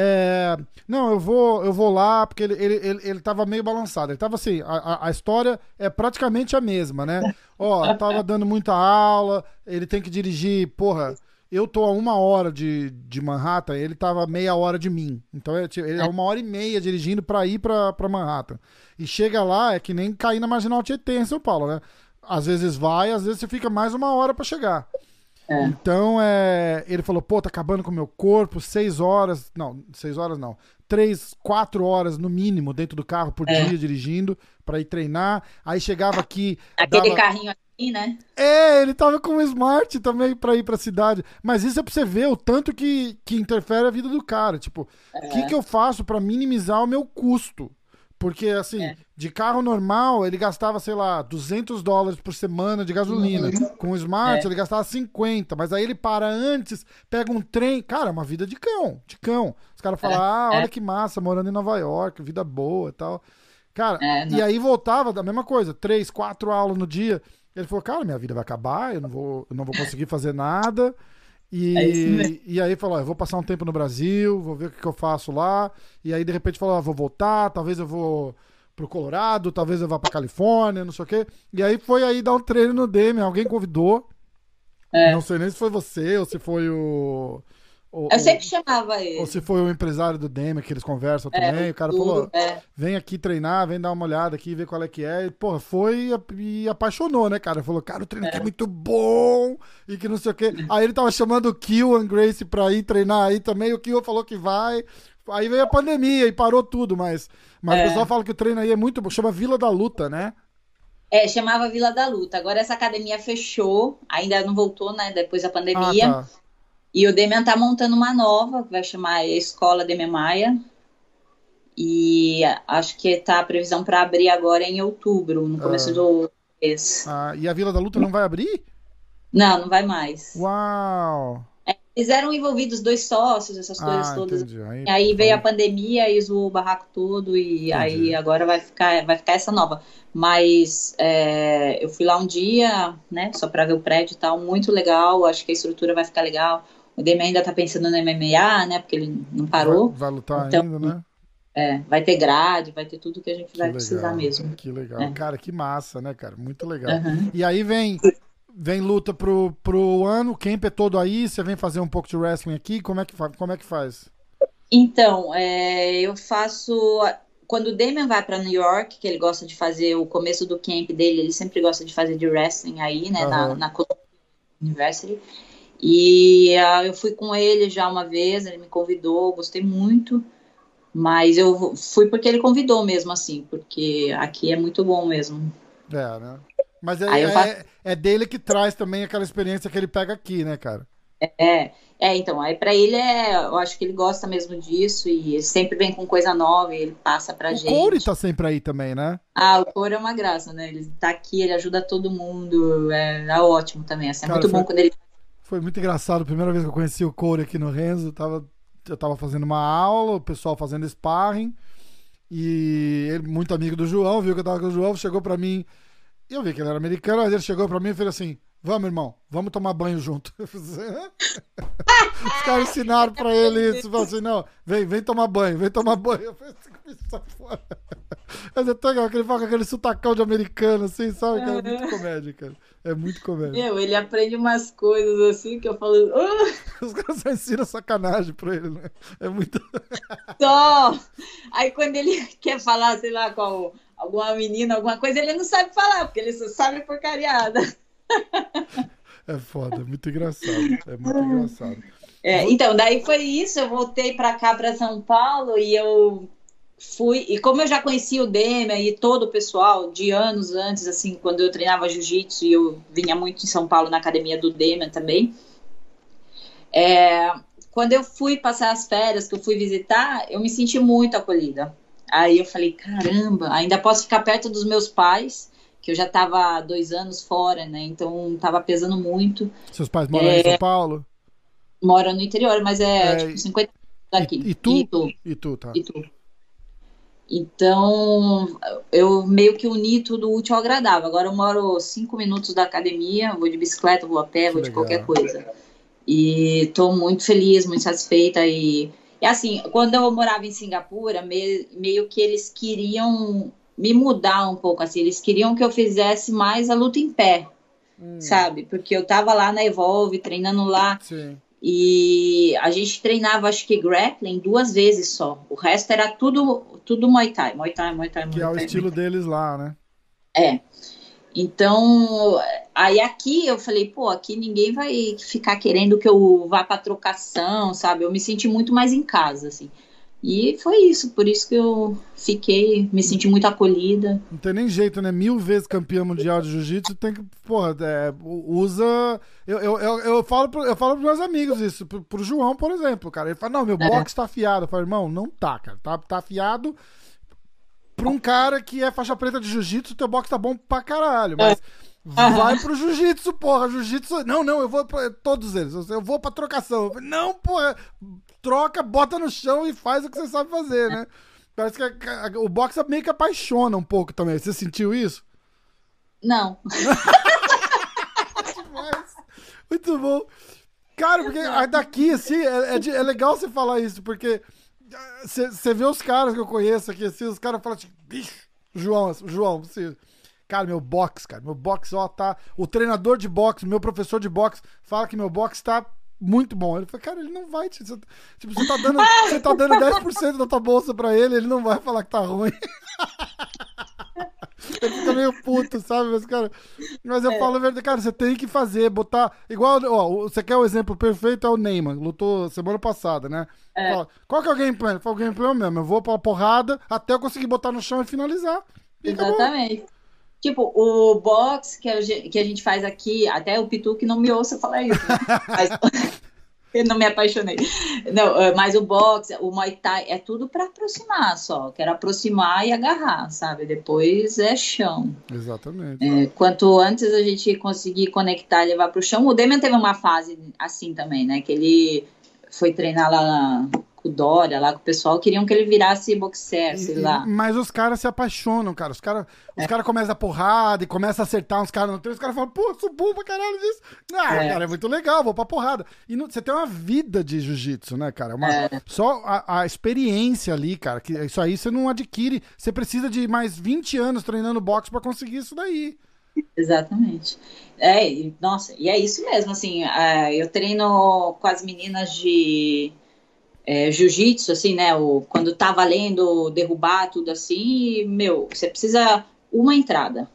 É, não, eu vou, eu vou lá, porque ele, ele, ele, ele tava meio balançado. Ele tava assim, a, a história é praticamente a mesma, né? Ó, tava dando muita aula, ele tem que dirigir, porra, eu tô a uma hora de, de Manhattan, ele tava meia hora de mim. Então ele é uma hora e meia dirigindo pra ir pra, pra Manhattan. E chega lá, é que nem cair na Marginal Tietê em São Paulo, né? Às vezes vai, às vezes você fica mais uma hora para chegar. É. Então, é, ele falou, pô, tá acabando com o meu corpo, seis horas, não, seis horas não, três, quatro horas no mínimo dentro do carro por é. dia dirigindo para ir treinar. Aí chegava aqui. Aquele dava... carrinho né? É, ele tava com o Smart também pra ir pra cidade. Mas isso é pra você ver o tanto que, que interfere a vida do cara. Tipo, o é. que, que eu faço para minimizar o meu custo? Porque, assim, é. de carro normal, ele gastava, sei lá, 200 dólares por semana de gasolina. Uhum. Com o Smart, é. ele gastava 50. Mas aí ele para antes, pega um trem. Cara, é uma vida de cão, de cão. Os caras falam, é. ah, olha é. que massa, morando em Nova York, vida boa e tal. Cara, é, e aí voltava da mesma coisa, três, quatro aulas no dia. Ele falou, cara, minha vida vai acabar, eu não vou, eu não vou conseguir fazer nada. E, é e aí falou, eu vou passar um tempo no Brasil, vou ver o que, que eu faço lá. E aí, de repente, falou, ah, vou voltar, talvez eu vou pro Colorado, talvez eu vá pra Califórnia, não sei o quê. E aí foi aí dar um treino no DM, alguém convidou. É. Não sei nem se foi você ou se foi o ou, eu sempre chamava ele. Ou se foi o empresário do Demi que eles conversam é, também. O cara tudo, falou: é. vem aqui treinar, vem dar uma olhada aqui, ver qual é que é. E, porra, foi e, apaixonou, né, cara? Falou: cara, o treino é. aqui é muito bom e que não sei o quê. Aí ele tava chamando o Kill and Grace pra ir treinar aí também. O Kill falou que vai. Aí veio a pandemia e parou tudo, mas, mas é. o pessoal fala que o treino aí é muito bom. Chama Vila da Luta, né? É, chamava Vila da Luta. Agora essa academia fechou, ainda não voltou, né? Depois da pandemia. Ah, tá. E o Demian tá montando uma nova, que vai chamar Escola Demian Maia. E acho que tá a previsão para abrir agora em outubro, no começo ah. do mês. Ah, e a Vila da Luta não vai abrir? Não, não vai mais. Uau! É, eles eram envolvidos dois sócios, essas coisas ah, todas. Aí, aí veio a pandemia e zoou o barraco todo, e entendi. aí agora vai ficar, vai ficar essa nova. Mas é, eu fui lá um dia, né, só para ver o prédio e tal, muito legal, acho que a estrutura vai ficar legal. O Demi ainda tá pensando no MMA, né? Porque ele não parou. Vai, vai lutar então, ainda, né? É, vai ter grade, vai ter tudo que a gente que vai legal, precisar mesmo. Que legal. É. Cara, que massa, né, cara? Muito legal. Uhum. E aí vem vem luta pro, pro ano, o camp é todo aí, você vem fazer um pouco de wrestling aqui, como é que, como é que faz? Então, é, eu faço... Quando o Damian vai para New York, que ele gosta de fazer o começo do camp dele, ele sempre gosta de fazer de wrestling aí, né, uhum. na, na University. E uh, eu fui com ele já uma vez, ele me convidou, gostei muito, mas eu fui porque ele convidou mesmo, assim, porque aqui é muito bom mesmo. É, né? Mas é, é, faço... é, dele que traz também aquela experiência que ele pega aqui, né, cara? É, é então, aí para ele é, eu acho que ele gosta mesmo disso e ele sempre vem com coisa nova e ele passa pra o gente. O Corey tá sempre aí também, né? Ah, o Corey é uma graça, né? Ele tá aqui, ele ajuda todo mundo, é, é ótimo também, assim, é Cara, muito foi... bom quando ele foi muito engraçado. Primeira vez que eu conheci o Corey aqui no Renzo, eu tava, eu tava fazendo uma aula, o pessoal fazendo sparring. E ele, muito amigo do João, viu que eu tava com o João, chegou pra mim. Eu vi que ele era americano, mas ele chegou pra mim e fez assim: Vamos, irmão, vamos tomar banho junto. Os caras ensinaram pra ele isso. Falaram assim: não, vem, vem tomar banho, vem tomar banho. Eu falei assim, fora. Mas é tão legal que ele fala com aquele sutacão de americano, assim, sabe? É muito comédia, cara. É muito comédia. Meu, ele aprende umas coisas assim que eu falo. Uh! Os caras só ensinam sacanagem pra ele, né? É muito. Só! Aí quando ele quer falar, sei lá, com alguma menina, alguma coisa, ele não sabe falar, porque ele só sabe porcariada. É foda, é muito engraçado. É muito engraçado. É, então, daí foi isso. Eu voltei para cá, para São Paulo, e eu fui. E como eu já conhecia o Dema e todo o pessoal de anos antes, assim, quando eu treinava jiu-jitsu e eu vinha muito em São Paulo na academia do Dema também. É, quando eu fui passar as férias, que eu fui visitar, eu me senti muito acolhida. Aí eu falei, caramba, ainda posso ficar perto dos meus pais que eu já estava dois anos fora, né? Então estava pesando muito. Seus pais moram é, em São Paulo? Moram no interior, mas é, é tipo 50 daqui. E, e tu? E tu, e tu tá. E tu. Então, eu meio que uni tudo útil ao agradável. Agora eu moro cinco minutos da academia, vou de bicicleta, vou a pé, vou de qualquer coisa. E estou muito feliz, muito satisfeita. E, e assim, quando eu morava em Singapura, meio, meio que eles queriam me mudar um pouco, assim, eles queriam que eu fizesse mais a luta em pé, hum. sabe? Porque eu tava lá na Evolve, treinando lá, Sim. e a gente treinava, acho que grappling duas vezes só, o resto era tudo, tudo Muay Thai, Muay Thai, Muay Thai, Muay Que é o estilo deles lá, né? É. Então, aí aqui eu falei, pô, aqui ninguém vai ficar querendo que eu vá pra trocação, sabe? Eu me senti muito mais em casa, assim. E foi isso, por isso que eu fiquei, me senti muito acolhida. Não tem nem jeito, né? Mil vezes campeã mundial de jiu-jitsu, tem que, porra, é, usa. Eu, eu, eu, eu, falo pro, eu falo pros meus amigos isso, pro, pro João, por exemplo, cara. Ele fala, não, meu é. box tá afiado. Eu falo, irmão, não tá, cara. Tá, tá afiado pra um cara que é faixa preta de jiu-jitsu, teu box tá bom pra caralho. Mas. É. Vai pro jiu-jitsu, porra. Jiu-jitsu. Não, não, eu vou pra todos eles. Eu vou pra trocação. Não, porra troca, bota no chão e faz o que você sabe fazer, né? Parece que a, a, o boxe meio que apaixona um pouco também. Você sentiu isso? Não. Muito bom. Cara, porque daqui, assim, é, é, é legal você falar isso, porque você vê os caras que eu conheço aqui, assim, os caras falam assim, bicho, João, João, você. Cara, meu box, cara, meu box, ó, tá. O treinador de boxe, meu professor de boxe, fala que meu box tá muito bom. Ele falou, cara, ele não vai. Te, tipo, você tá dando, você tá dando 10% da tua bolsa pra ele, ele não vai falar que tá ruim. ele fica meio puto, sabe? Mas, cara, mas eu é. falo a verdade, cara, você tem que fazer, botar. Igual, ó, você quer o exemplo perfeito? É o Neymar, lutou semana passada, né? É. Fala, Qual que é o gameplay? Ele fala, o gameplay é o mesmo. Eu vou pra porrada até eu conseguir botar no chão e finalizar. E Exatamente. Acabou. Tipo, o box que a, gente, que a gente faz aqui, até o Pitu que não me ouça falar isso. Né? Mas, eu não me apaixonei. Não, é, mas o box, o Muay Thai, é tudo para aproximar só. Quero aproximar e agarrar, sabe? Depois é chão. Exatamente. É, quanto antes a gente conseguir conectar e levar para o chão. O Demian teve uma fase assim também, né? Que ele foi treinar lá com o Dória, lá com o pessoal, queriam que ele virasse boxer, sei lá. Mas os caras se apaixonam, cara. Os caras os é. cara começam a porrada e começam a acertar uns caras no treino, os caras falam, pô, sou bom pra caralho disso. Ah, é. cara, é muito legal, vou pra porrada. E não, você tem uma vida de jiu-jitsu, né, cara? Uma, é. Só a, a, experiência ali, cara, que isso aí você não adquire. Você precisa de mais 20 anos treinando boxe para conseguir isso daí. Exatamente. É, nossa, e é isso mesmo, assim, é, eu treino com as meninas de é, jiu-jitsu, assim, né? O, quando tá valendo derrubar tudo assim, meu, você precisa uma entrada.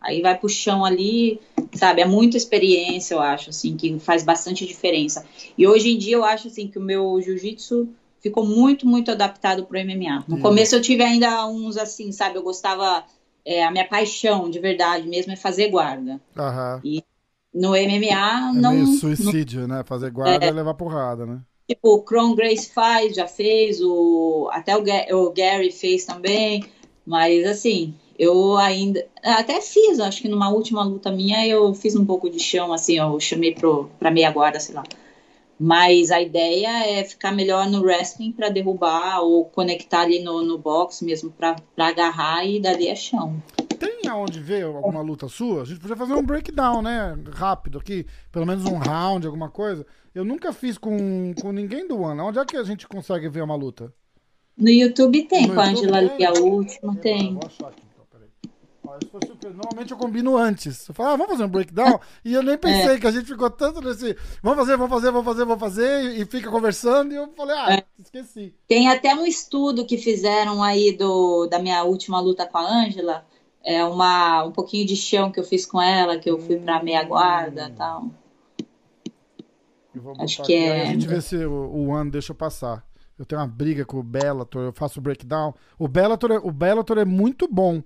Aí vai pro chão ali, sabe? É muita experiência, eu acho, assim, que faz bastante diferença. E hoje em dia eu acho, assim, que o meu jiu-jitsu ficou muito, muito adaptado pro MMA. No hum. começo eu tive ainda uns, assim, sabe? Eu gostava, é, a minha paixão, de verdade mesmo, é fazer guarda. Uhum. E no MMA é não... Meio suicídio, não... né? Fazer guarda é, é levar porrada, né? Tipo, o Cron Grace faz, já fez, o, até o, o Gary fez também, mas assim, eu ainda. Até fiz, acho que numa última luta minha eu fiz um pouco de chão, assim, eu chamei pro, pra meia guarda, sei lá. Mas a ideia é ficar melhor no wrestling para derrubar ou conectar ali no, no box mesmo para agarrar e dali é chão. Tem aonde ver alguma luta sua? A gente podia fazer um breakdown, né? Rápido aqui, pelo menos um round, alguma coisa. Eu nunca fiz com, com ninguém do One. Onde é que a gente consegue ver uma luta? No YouTube tem, no com a Angela ali, a última, tem. Vou achar aqui, então, peraí. Normalmente eu combino antes. Eu falo, ah, vamos fazer um breakdown? e eu nem pensei é. que a gente ficou tanto nesse. Vamos fazer, vamos fazer, vamos fazer, vamos fazer. E fica conversando. E eu falei, ah, é. esqueci. Tem até um estudo que fizeram aí do, da minha última luta com a Ângela. É uma, um pouquinho de chão que eu fiz com ela, que eu fui pra meia guarda e tal. Acho que é. A gente vê se o, o One deixa passar. Eu tenho uma briga com o Bellator, eu faço o breakdown. O Bellator é, o Bellator é muito bom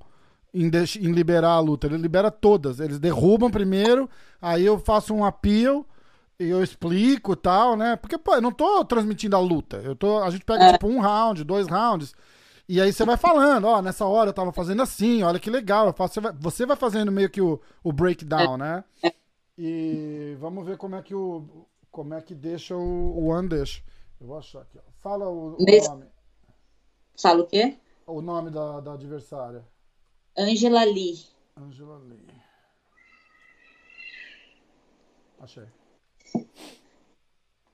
em, em liberar a luta. Ele libera todas. Eles derrubam primeiro, aí eu faço um appeal e eu explico e tal, né? Porque, pô, eu não tô transmitindo a luta. Eu tô, a gente pega, é. tipo, um round, dois rounds. E aí você vai falando, ó, nessa hora eu tava fazendo assim, olha que legal. Eu faço, você, vai, você vai fazendo meio que o, o breakdown, é. né? É. E vamos ver como é que o, como é que deixa o, o One deixa. Eu vou achar aqui. Ó. Fala o, o nome. Fala o quê? O nome da, da adversária. Angela Lee. Angela Lee. Achei.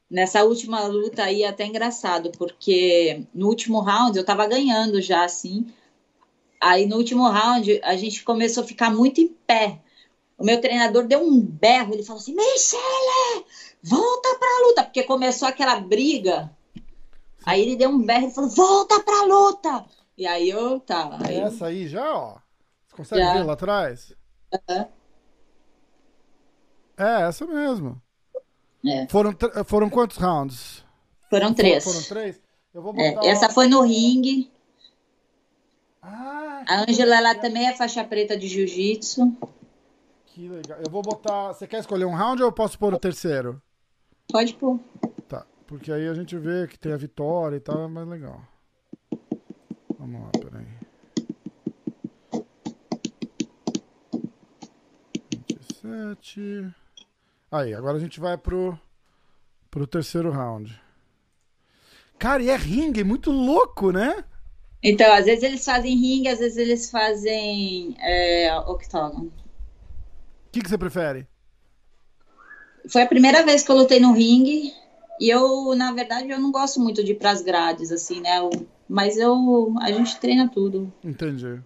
Nessa última luta aí é até engraçado, porque no último round eu tava ganhando já, assim. Aí no último round a gente começou a ficar muito em pé. O meu treinador deu um berro, ele falou assim: Michele, volta pra luta, porque começou aquela briga. Aí ele deu um berro e falou: volta pra luta. E aí eu tá. Aí... Essa aí já, ó. Você consegue já. ver lá atrás? Uhum. É, essa mesmo. É. Foram, foram quantos rounds? Foram três. Foram, foram três? Eu vou É, botar. essa foi no ringue. Ah, A Ângela, ela também é faixa preta de jiu-jitsu. que legal. Eu vou botar. Você quer escolher um round ou eu posso pôr o terceiro? Pode pôr. Tá. Porque aí a gente vê que tem a vitória e tal, é mais legal. Vamos lá, peraí. 27. Aí, agora a gente vai pro, pro terceiro round. Cara, e é ringue, muito louco, né? Então, às vezes eles fazem ringue, às vezes eles fazem é, octógono. O que, que você prefere? Foi a primeira vez que eu lutei no ringue. E eu, na verdade, eu não gosto muito de ir pras grades, assim, né? Eu- mas eu, a gente treina tudo. Entendi.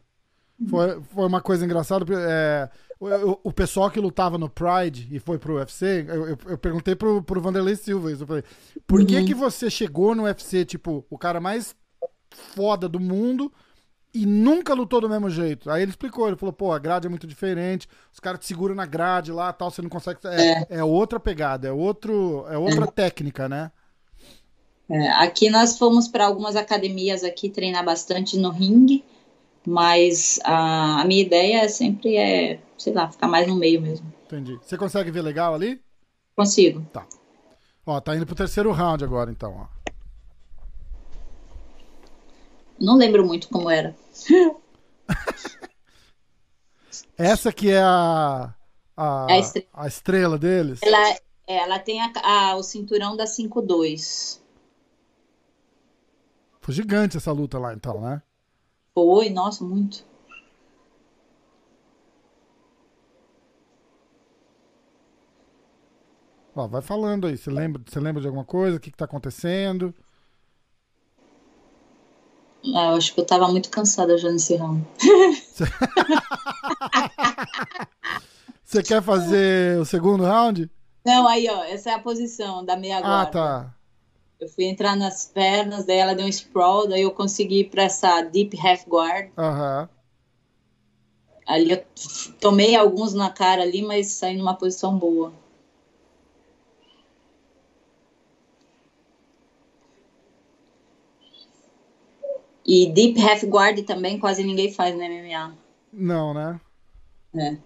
Foi, foi uma coisa engraçada. É, o, o- pessoal que lutava no Pride e foi pro UFC, eu, eu, eu perguntei pro, pro Vanderlei Silva isso. Eu falei, por que, que você chegou no UFC, tipo, o cara mais foda do mundo e nunca lutou do mesmo jeito? Aí ele explicou, ele falou, pô, a grade é muito diferente, os caras te seguram na grade lá tal, você não consegue. É, é outra pegada, é, outro, é outra técnica, né? É, aqui nós fomos para algumas academias aqui treinar bastante no ringue, mas a, a minha ideia sempre é, sei lá, ficar mais no meio mesmo. Entendi. Você consegue ver legal ali? Consigo. Ó, tá indo pro terceiro round agora, então, ó. Não lembro muito como era. Essa que é a, a, É a estrela. a estrela deles? Ela, é, ela tem a- a- o cinturão da 5-2. Foi gigante essa luta lá, então, né? Foi, nossa, muito. Ó, vai falando aí. Você lembra, você lembra de alguma coisa? O que, que tá acontecendo? Ah, Eu acho que eu tava muito cansada já nesse round. Você quer fazer o segundo round? Não, aí, ó, essa é a posição da meia guarda. Ah, tá. Eu fui entrar nas pernas, daí ela deu um sprawl, daí eu consegui ir pra essa deep half guard. Aham. Ali eu tomei alguns na cara ali, mas saí numa posição boa. E deep half guard também quase ninguém faz no MMA. Não, né? né?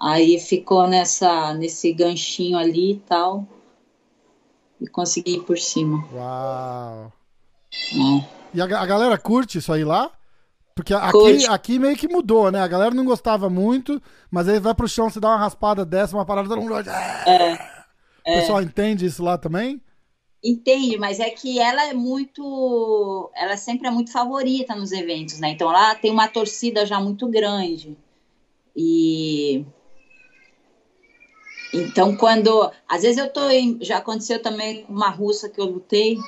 Aí ficou nessa nesse ganchinho ali e tal. E consegui ir por cima. Uau. né? E a, a galera curte isso aí lá? Porque aqui, Curte. aqui meio que mudou, né? A galera não gostava muito, mas aí vai pro chão, você dá uma raspada dessa, uma parada, todo mundo... É, O pessoal entende isso lá também? Entende, mas é que ela é muito. Ela sempre é muito favorita nos eventos, né? Então ela tem uma torcida já muito grande. E. Então, quando. Às vezes eu tô. Em... Já aconteceu também com uma russa que eu lutei.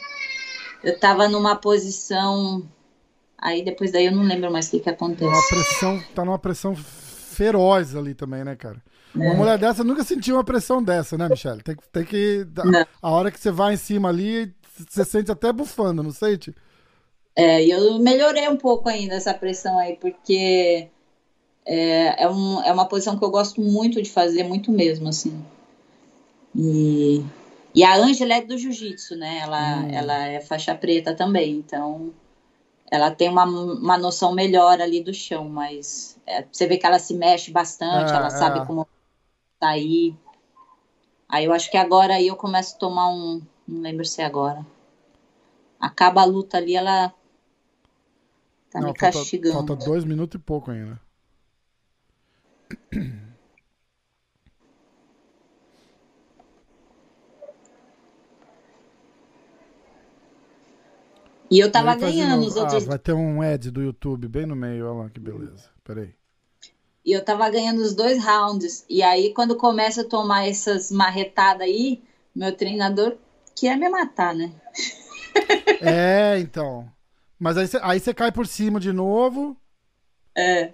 Eu tava numa posição. Aí depois daí eu não lembro mais o que, que acontece. numa pressão, tá numa pressão feroz ali também, né, cara? Uma É. mulher dessa nunca sentiu uma pressão dessa, né, Michelle? Tem, que- tem que. Não. A hora que você vai em cima ali, você sente até bufando, não sente? É, e eu melhorei um pouco ainda essa pressão aí, porque é, é, um, é uma posição que eu gosto muito de fazer, muito mesmo, assim. E, e a Ângela é do jiu-jitsu, né? Ela, Hum. ela é faixa preta também, então ela tem uma, uma noção melhor ali do chão, mas é, você vê que ela se mexe bastante, É, ela sabe é. como sair. Aí eu acho que agora aí eu começo a tomar um. Não lembro se é agora. Acaba a luta ali, ela tá Não, me falta, castigando. falta dois minutos e pouco ainda. E eu tava ganhando os outros. Ah, vai ter um ad do YouTube bem no meio, olha lá que beleza. Peraí. E eu tava ganhando os dois rounds. E aí, quando começa a tomar essas marretadas aí, meu treinador quer me matar, né? É, então. Mas aí você aí você cai por cima de novo. É.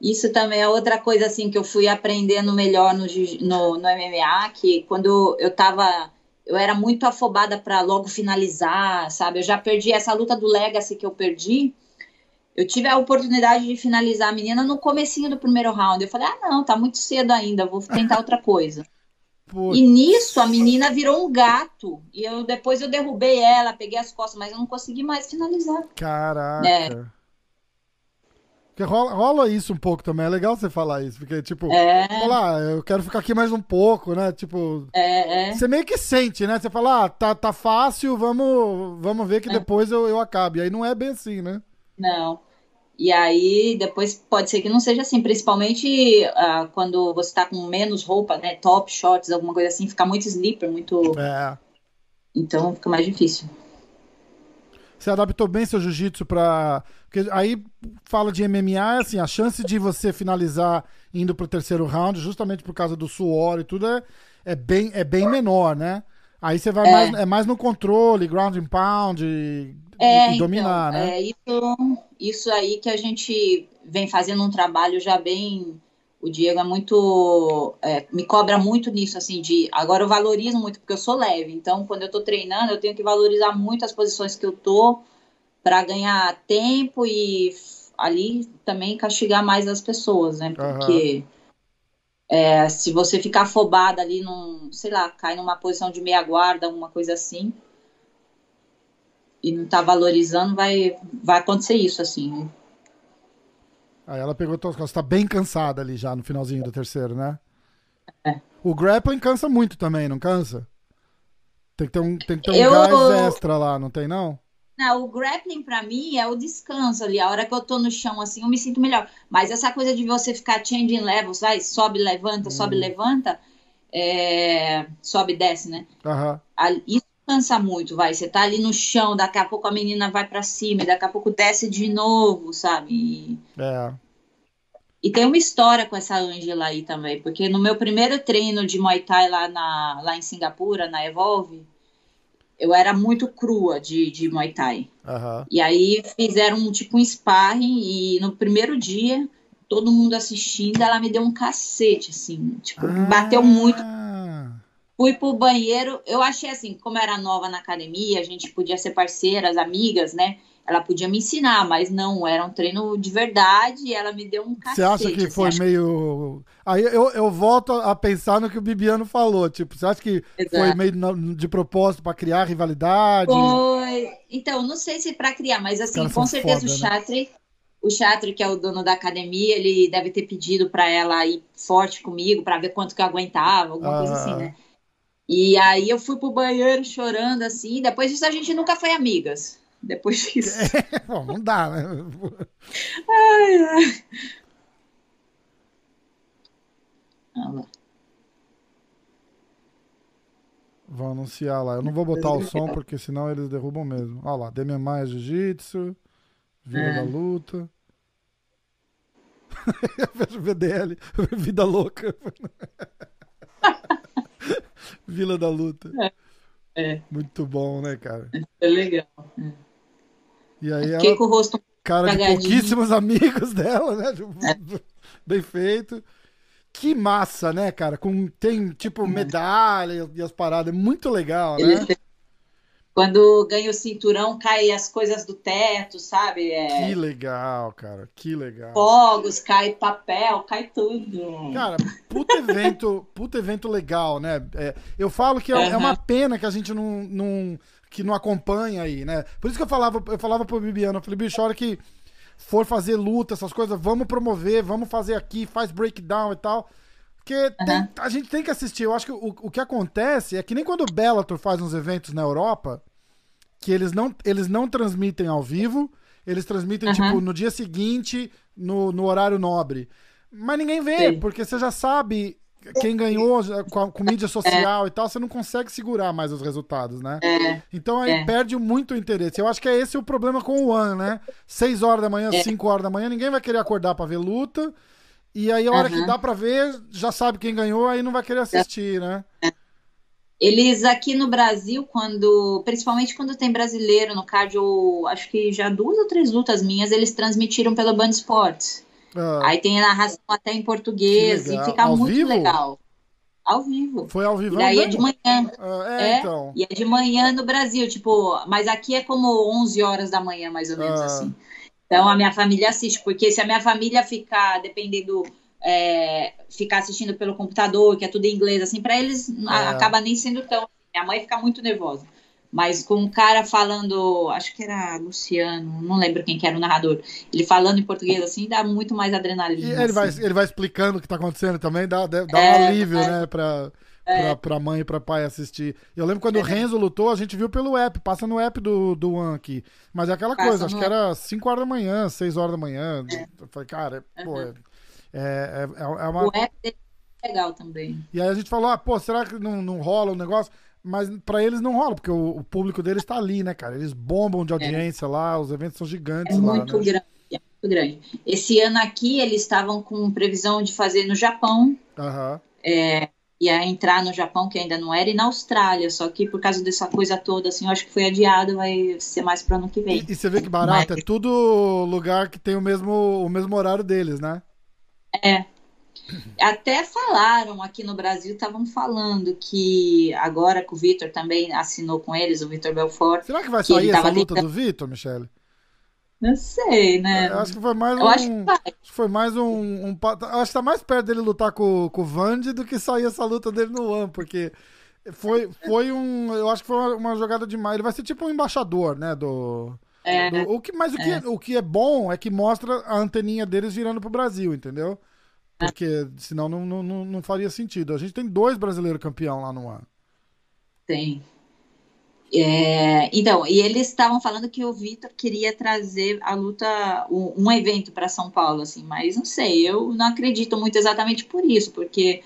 Isso também é outra coisa assim que eu fui aprendendo melhor no, no, no MMA, que quando eu tava. Eu era muito afobada para logo finalizar, sabe? Eu já perdi essa luta do Legacy que eu perdi. Eu tive a oportunidade de finalizar a menina no comecinho do primeiro round. Eu falei, ah, não, tá muito cedo ainda, vou tentar outra coisa. E nisso a menina virou um gato. E eu depois eu derrubei ela, peguei as costas, mas eu não consegui mais finalizar. Caraca. É. Porque rola, rola, isso um pouco também. É legal você falar isso. Porque, tipo, é. falar, eu quero ficar aqui mais um pouco, né? Tipo. É, é. Você meio que sente, né? Você fala, ah, tá, tá fácil, vamos, vamos ver que é. depois eu, eu acabe. Aí não é bem assim, né? Não. E aí, depois pode ser que não seja assim, principalmente uh, quando você tá com menos roupa, né? Top, shorts, alguma coisa assim, fica muito slipper, muito. É. Então fica mais difícil. Você adaptou bem seu jiu-jitsu pra porque aí fala de MMA, assim, a chance de você finalizar indo pro terceiro round, justamente por causa do suor e tudo, é, é, bem, é bem menor, né? Aí você vai é. mais, é mais no controle, ground and pound e, é, e então, dominar, então, né? É isso, isso aí que a gente vem fazendo um trabalho já bem. O Diego é muito. É, me cobra muito nisso, assim, de. Agora eu valorizo muito, porque eu sou leve. Então, quando eu tô treinando, eu tenho que valorizar muito as posições que eu tô para ganhar tempo e ali também castigar mais as pessoas, né? Porque uhum. é, se você ficar afobada ali num, sei lá, cai numa posição de meia guarda, alguma coisa assim, e não tá valorizando, vai, vai acontecer isso, assim. Aí ela pegou todas as costas, tá bem cansada ali já no finalzinho do terceiro, né? É. O grappling cansa muito também, não cansa? Tem que ter um, tem que ter um Eu... gás extra lá, não tem não? Não, o grappling para mim é o descanso ali. A hora que eu tô no chão assim, eu me sinto melhor. Mas essa coisa de você ficar changing levels, vai, sobe, levanta, hum. sobe, levanta, é... sobe, desce, né? Uhum. Isso cansa muito, vai. Você tá ali no chão, daqui a pouco a menina vai para cima, e daqui a pouco desce de novo, sabe? E... É. E tem uma história com essa Angela aí também, porque no meu primeiro treino de Muay Thai lá, na, lá em Singapura, na Evolve, eu era muito crua de, de Muay Thai. Uhum. E aí fizeram um, tipo um sparring e no primeiro dia, todo mundo assistindo, ela me deu um cacete, assim, tipo, ah. bateu muito. Fui pro banheiro, eu achei assim, como era nova na academia, a gente podia ser parceiras, amigas, né? ela podia me ensinar, mas não, era um treino de verdade e ela me deu um cacete. Você acha que foi acha... meio. Aí eu, eu volto a pensar no que o Bibiano falou. Tipo, você acha que Exato. foi meio de propósito para criar rivalidade? Foi. Então, não sei se para criar, mas assim, com certeza foda, o Chatri. Né? O Chatri, que é o dono da academia, ele deve ter pedido para ela ir forte comigo, para ver quanto que eu aguentava, alguma ah. coisa assim, né? E aí eu fui pro banheiro chorando assim. Depois disso a gente nunca foi amigas depois disso. É, bom, não dá, né? Ai, ai. Ah, lá. Vou anunciar lá. Eu não vou botar o som porque senão eles derrubam mesmo. Olha lá, Demian Maia Jiu-Jitsu, Vida é. da Luta. Eu vejo VDL, Vida Louca. Vila da Luta. É. é. Muito bom, né, cara? É legal. É. E aí Fiquei ela, com o rosto cara de pouquíssimos amigos dela, né? Tipo, é. Bem feito. Que massa, né, cara? Com, tem, tipo, é. medalha e as paradas. É muito legal, né? Quando ganha o cinturão, cai as coisas do teto, sabe? É... Que legal, cara. Que legal. Fogos, cai papel, cai tudo. Cara, puta evento, puta evento legal, né? É, eu falo que é, uhum. é uma pena que a gente não, não que não acompanha aí, né? Por isso que eu falava, eu falava pro Bibiano, eu falei, bicho, a hora que for fazer luta, essas coisas, vamos promover, vamos fazer aqui, faz breakdown e tal. Porque uhum. tem, a gente tem que assistir. Eu acho que o, o que acontece é que nem quando o Bellator faz uns eventos na Europa, que eles não, eles não transmitem ao vivo, eles transmitem, uhum. tipo, no dia seguinte, no, no horário nobre. Mas ninguém vê, Sim. porque você já sabe quem ganhou com, com mídia social é. e tal, você não consegue segurar mais os resultados, né? É. Então aí é. perde muito o interesse. Eu acho que é esse o problema com o One, né? Seis horas da manhã, é. cinco horas da manhã, ninguém vai querer acordar para ver luta. E aí a hora uhum. que dá para ver, já sabe quem ganhou, aí não vai querer assistir, né? Eles aqui no Brasil, quando, principalmente quando tem brasileiro no cardio, acho que já duas ou três lutas minhas, eles transmitiram pela Band Sports. Ah. Aí tem a narração até em português e fica ao muito vivo? legal. Ao vivo. Foi ao vivo. E daí é de manhã. Ah, é, é, então. E é de manhã no Brasil, tipo, mas aqui é como 11 horas da manhã, mais ou menos ah. assim. Então a minha família assiste, porque se a minha família ficar dependendo é, ficar assistindo pelo computador, que é tudo em inglês, assim, para eles é. acaba nem sendo tão. Minha mãe fica muito nervosa. Mas com um cara falando, acho que era Luciano, não lembro quem que era o narrador, ele falando em português assim, dá muito mais adrenalina. E ele, assim. vai, ele vai explicando o que está acontecendo também, dá, dá é, um alívio, é, né, pra, é. pra, pra mãe e pra pai assistir. Eu lembro quando o é. Renzo lutou, a gente viu pelo app, passa no app do, do One aqui. Mas é aquela passa coisa, acho que era 5 horas da manhã, 6 horas da manhã. Eu falei, cara, uhum. pô, é, é, é, uma... O app é legal também. E aí a gente falou, ah, pô, será que não, não rola o um negócio? Mas para eles não rola, porque o, o, público deles está ali, né, cara? Eles bombam de audiência é. lá, os eventos são gigantes é lá. Muito né? grande, é muito grande. Esse ano aqui eles estavam com previsão de fazer no Japão. Uhum. É, ia entrar no Japão, que ainda não era, e na Austrália, só que por causa dessa coisa toda, assim, eu acho que foi adiado, vai ser mais para ano que vem. E, e, você vê que barato, Mas... é tudo lugar que tem o mesmo, o mesmo horário deles, né? É, até falaram aqui no Brasil, estavam falando que agora que o Vitor também assinou com eles, o Vitor Belfort. Será que vai sair essa luta tentando... do Vitor, Michele? Não sei, né? É, acho que foi mais eu um. Acho que, vai. foi mais um. um acho que tá mais perto dele lutar com, com o Vandy do que sair essa luta dele no One, porque foi, foi um. Eu acho que foi uma, uma jogada demais. Ele vai ser tipo um embaixador, né? Do. É, o que, mas o, é. que, o que é bom é que mostra a anteninha deles virando pro Brasil, entendeu? Porque senão não, não, não faria sentido. A gente tem dois brasileiros campeão lá no ano. Tem. É, então, e eles estavam falando que o Vitor queria trazer a luta, um, um evento para São Paulo, assim, mas não sei, eu não acredito muito exatamente por isso, porque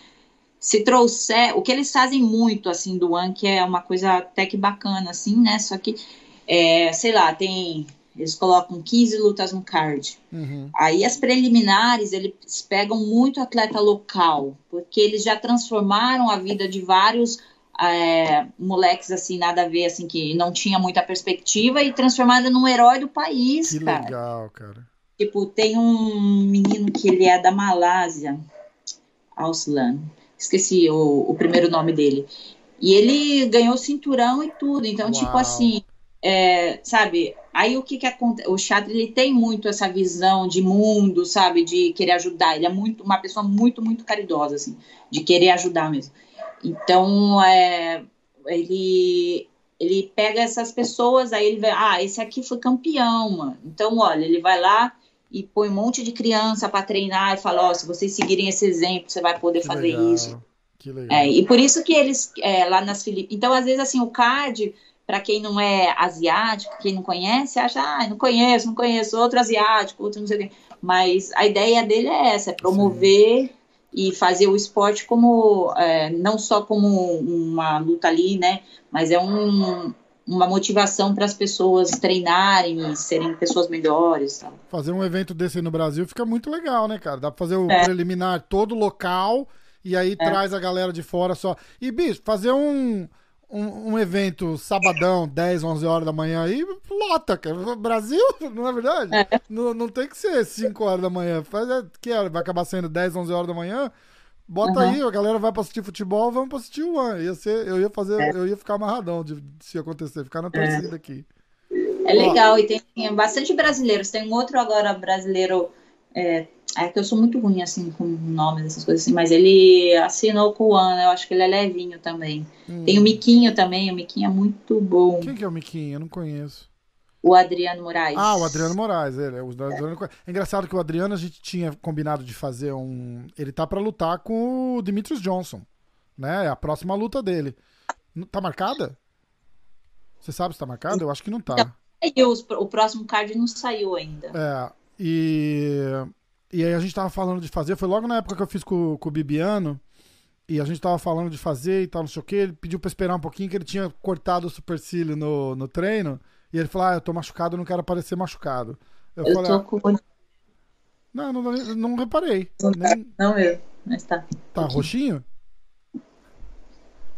se trouxer, o que eles fazem muito, assim, do One, que é uma coisa até que bacana, assim, né, só que, é, sei lá, tem eles colocam 15 lutas no card. Uhum. Aí as preliminares, eles pegam muito atleta local, porque eles já transformaram a vida de vários é, moleques assim, nada a ver, assim, que não tinha muita perspectiva e transformada num herói do país, que cara. legal, cara. Tipo, tem um menino que ele é da Malásia, Auslan. Esqueci o, o primeiro nome dele. E ele ganhou cinturão e tudo. Então, tipo Uau. tipo assim, é, sabe, Aí o que que acontece? O Chadri ele tem muito essa visão de mundo, sabe, de querer ajudar. Ele é muito uma pessoa muito muito caridosa assim, de querer ajudar mesmo. Então, é, ele ele pega essas pessoas, aí ele vai, ah, esse aqui foi campeão, mano. Então, olha, ele vai lá e põe um monte de criança para treinar e fala, ó, oh, se vocês seguirem esse exemplo, você vai poder que fazer legal, isso. Que legal. É, e por isso que eles é, lá nas Filipinas, então às vezes assim o card para quem não é asiático, quem não conhece, acha, ah, não conheço, não conheço, outro asiático, outro não sei o quê. Mas a ideia dele é essa, é promover Sim. e fazer o esporte como, é, não só como uma luta ali, né, mas é um, uma motivação para as pessoas treinarem e serem pessoas melhores. Sabe? Fazer um evento desse no Brasil fica muito legal, né, cara? Dá para fazer o é. preliminar todo local e aí é. traz a galera de fora só. E, bicho, fazer um um, um, evento sabadão, 10, 11 horas da manhã aí, lota, cara. Brasil, não é verdade? É. Não, não tem que ser 5 horas da manhã. Faz, é, que é, vai acabar sendo 10, 11 horas da manhã. Bota uhum. aí, a galera vai pra assistir futebol, vamos pra assistir o One. Ia ser, eu ia fazer, é. eu ia ficar amarradão de, se acontecer, ficar na é. torcida aqui. É legal, Ó, e tem, tem bastante brasileiros. Tem um outro agora brasileiro é, é que eu sou muito ruim, assim, com nomes, essas coisas assim, mas ele assinou com o Ana, eu acho que ele é levinho também. Hum. Tem o Miquinho também, o Miquinho é muito bom. Quem que é o Miquinho? Eu não conheço. O Adriano Moraes. Ah, o Adriano Moraes, ele. É, o Adriano... é. é engraçado que o Adriano a gente tinha combinado de fazer um. Ele tá para lutar com o Demetrius Johnson, né? É a próxima luta dele. Tá marcada? Você sabe se tá marcada? Eu acho que não tá. Não, o próximo card não saiu ainda. É, e e aí a gente tava falando de fazer, foi logo na época que eu fiz com, com o Bibiano, e a gente tava falando de fazer e tal, não sei o que, ele pediu pra esperar um pouquinho, que ele tinha cortado o supercílio no, no treino, e ele falou, ah, eu tô machucado, eu não quero aparecer machucado. Eu, eu falei, tô ah, com... Não, não, não reparei. Não, nem... não eu, mas tá. Tá roxinho?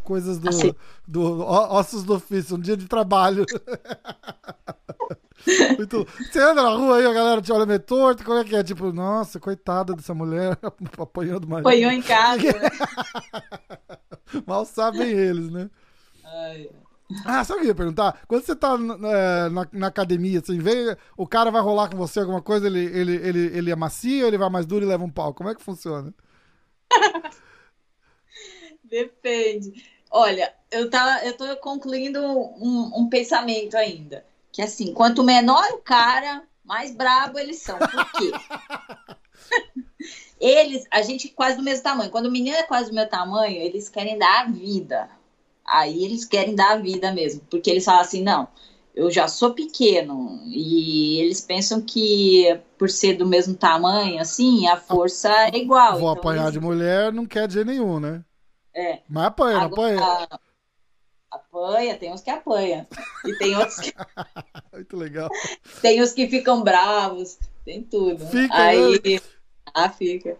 Coisas do, assim. do ossos do ofício, um dia de trabalho. Muito... Você anda na rua aí, a galera te olha meio torto, como é que é? Tipo, nossa, coitada dessa mulher apanhando mais. Apanhou em casa, né? Mal sabem eles, né? Ai. Ah, sabe o que eu ia perguntar? Quando você tá na, na, na, academia, assim, vê, o cara vai rolar com você alguma coisa, ele, ele, ele, ele amacia ou ele vai mais duro e leva um pau? Como é que funciona? Depende. Olha, eu, tá, eu tô concluindo um, um pensamento ainda. Que assim, quanto menor o cara, mais brabo eles são. Por quê? eles, a gente quase do mesmo tamanho. Quando o menino é quase do meu tamanho, eles querem dar a vida. Aí eles querem dar a vida mesmo. Porque eles falam assim, não, eu já sou pequeno. E eles pensam que por ser do mesmo tamanho, assim, a força é igual. Vou então, apanhar eles... de mulher não quer dizer nenhum, né? É. Mas apanha, Agora, apanha. Apanha, tem uns que apanha. E tem outros que. Muito legal. Tem os que ficam bravos, tem tudo. Fica, aí. Né? Ah, fica.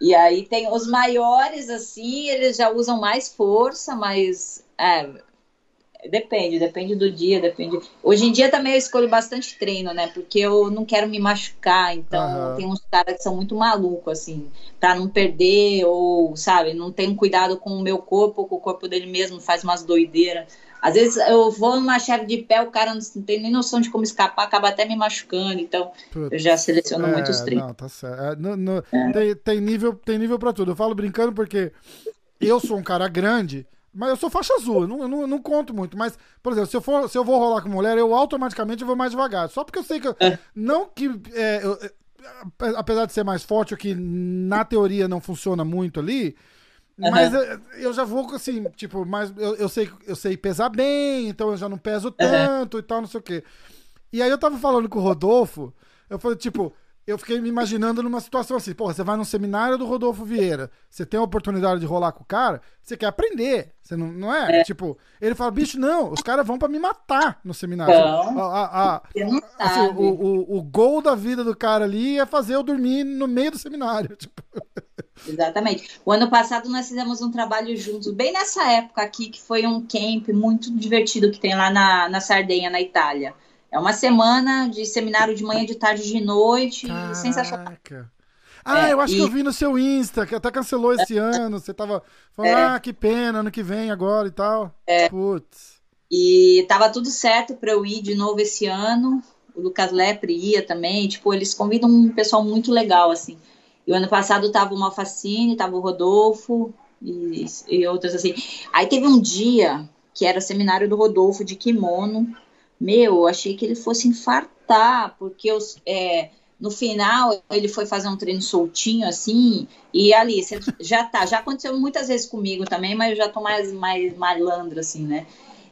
E aí tem os maiores, assim, eles já usam mais força, mas. É, Depende, depende do dia, depende. Hoje em dia também eu escolho bastante treino, né? Porque eu não quero me machucar, então uhum. tem uns caras que são muito malucos, assim, pra não perder, ou, sabe, não tem cuidado com o meu corpo, com o corpo dele mesmo, faz umas doideiras. Às vezes eu vou numa chave de pé, o cara não tem nem noção de como escapar, acaba até me machucando, então Putz, eu já seleciono é, muitos treinos. Não, tá certo. É, no, no, é. Tem, tem, nível, tem nível pra tudo. Eu falo brincando porque eu sou um cara grande. Mas eu sou faixa azul, eu não, eu não, eu não, conto muito. Mas, por exemplo, se eu, for, se eu vou rolar com mulher, eu automaticamente vou mais devagar. Só porque eu sei que. Eu, é. Não que. É, eu, é, apesar de ser mais forte, o que na teoria não funciona muito ali. Uhum. Mas eu, eu, já vou assim, tipo, mas eu, eu, sei, eu sei pesar bem, então eu já não peso tanto uhum. e tal, não sei o quê. E aí eu tava falando com o Rodolfo, eu falei, tipo, eu fiquei me imaginando numa situação assim, porra, você vai num seminário do Rodolfo Vieira, você tem a oportunidade de rolar com o cara, você quer aprender, você não, não é? é. Tipo, ele fala, bicho, não, os caras vão para me matar no seminário. Então, a, a, a, assim, o, o, o gol da vida do cara ali é fazer eu dormir no meio do seminário. Tipo. Exatamente. O ano passado nós fizemos um trabalho juntos, bem nessa época aqui, que foi um camp muito divertido que tem lá na, na Sardenha, na Itália. É uma semana de seminário de manhã, de tarde, de noite. Caraca. Sensacional. Ah, é, eu acho e... que eu vi no seu Insta, que até cancelou esse é. ano. Você tava falando, é. ah, que pena, ano que vem agora e tal. É. Putz. E tava tudo certo para eu ir de novo esse ano. O Lucas Lepre ia também. Tipo, eles convidam um pessoal muito legal, assim. E o ano passado tava o Malfacine, tava o Rodolfo e, e outros assim. Aí teve um dia que era o seminário do Rodolfo de kimono meu, eu achei que ele fosse infartar, porque os, é, no final ele foi fazer um treino soltinho assim, e ali, já tá, já aconteceu muitas vezes comigo também, mas eu já tô mais, mais malandro assim, né?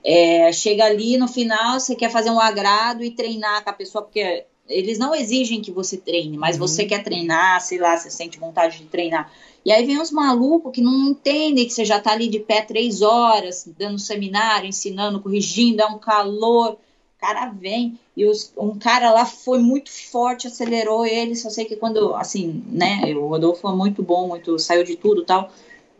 É, chega ali no final, você quer fazer um agrado e treinar com a pessoa, porque eles não exigem que você treine, mas uhum. você quer treinar, sei lá, você sente vontade de treinar. E aí vem uns malucos que não entendem que você já tá ali de pé três horas, dando seminário, ensinando, corrigindo, é um calor cara vem e os, um cara lá foi muito forte, acelerou ele. Só sei que quando, assim, né, o Rodolfo foi muito bom, muito saiu de tudo tal,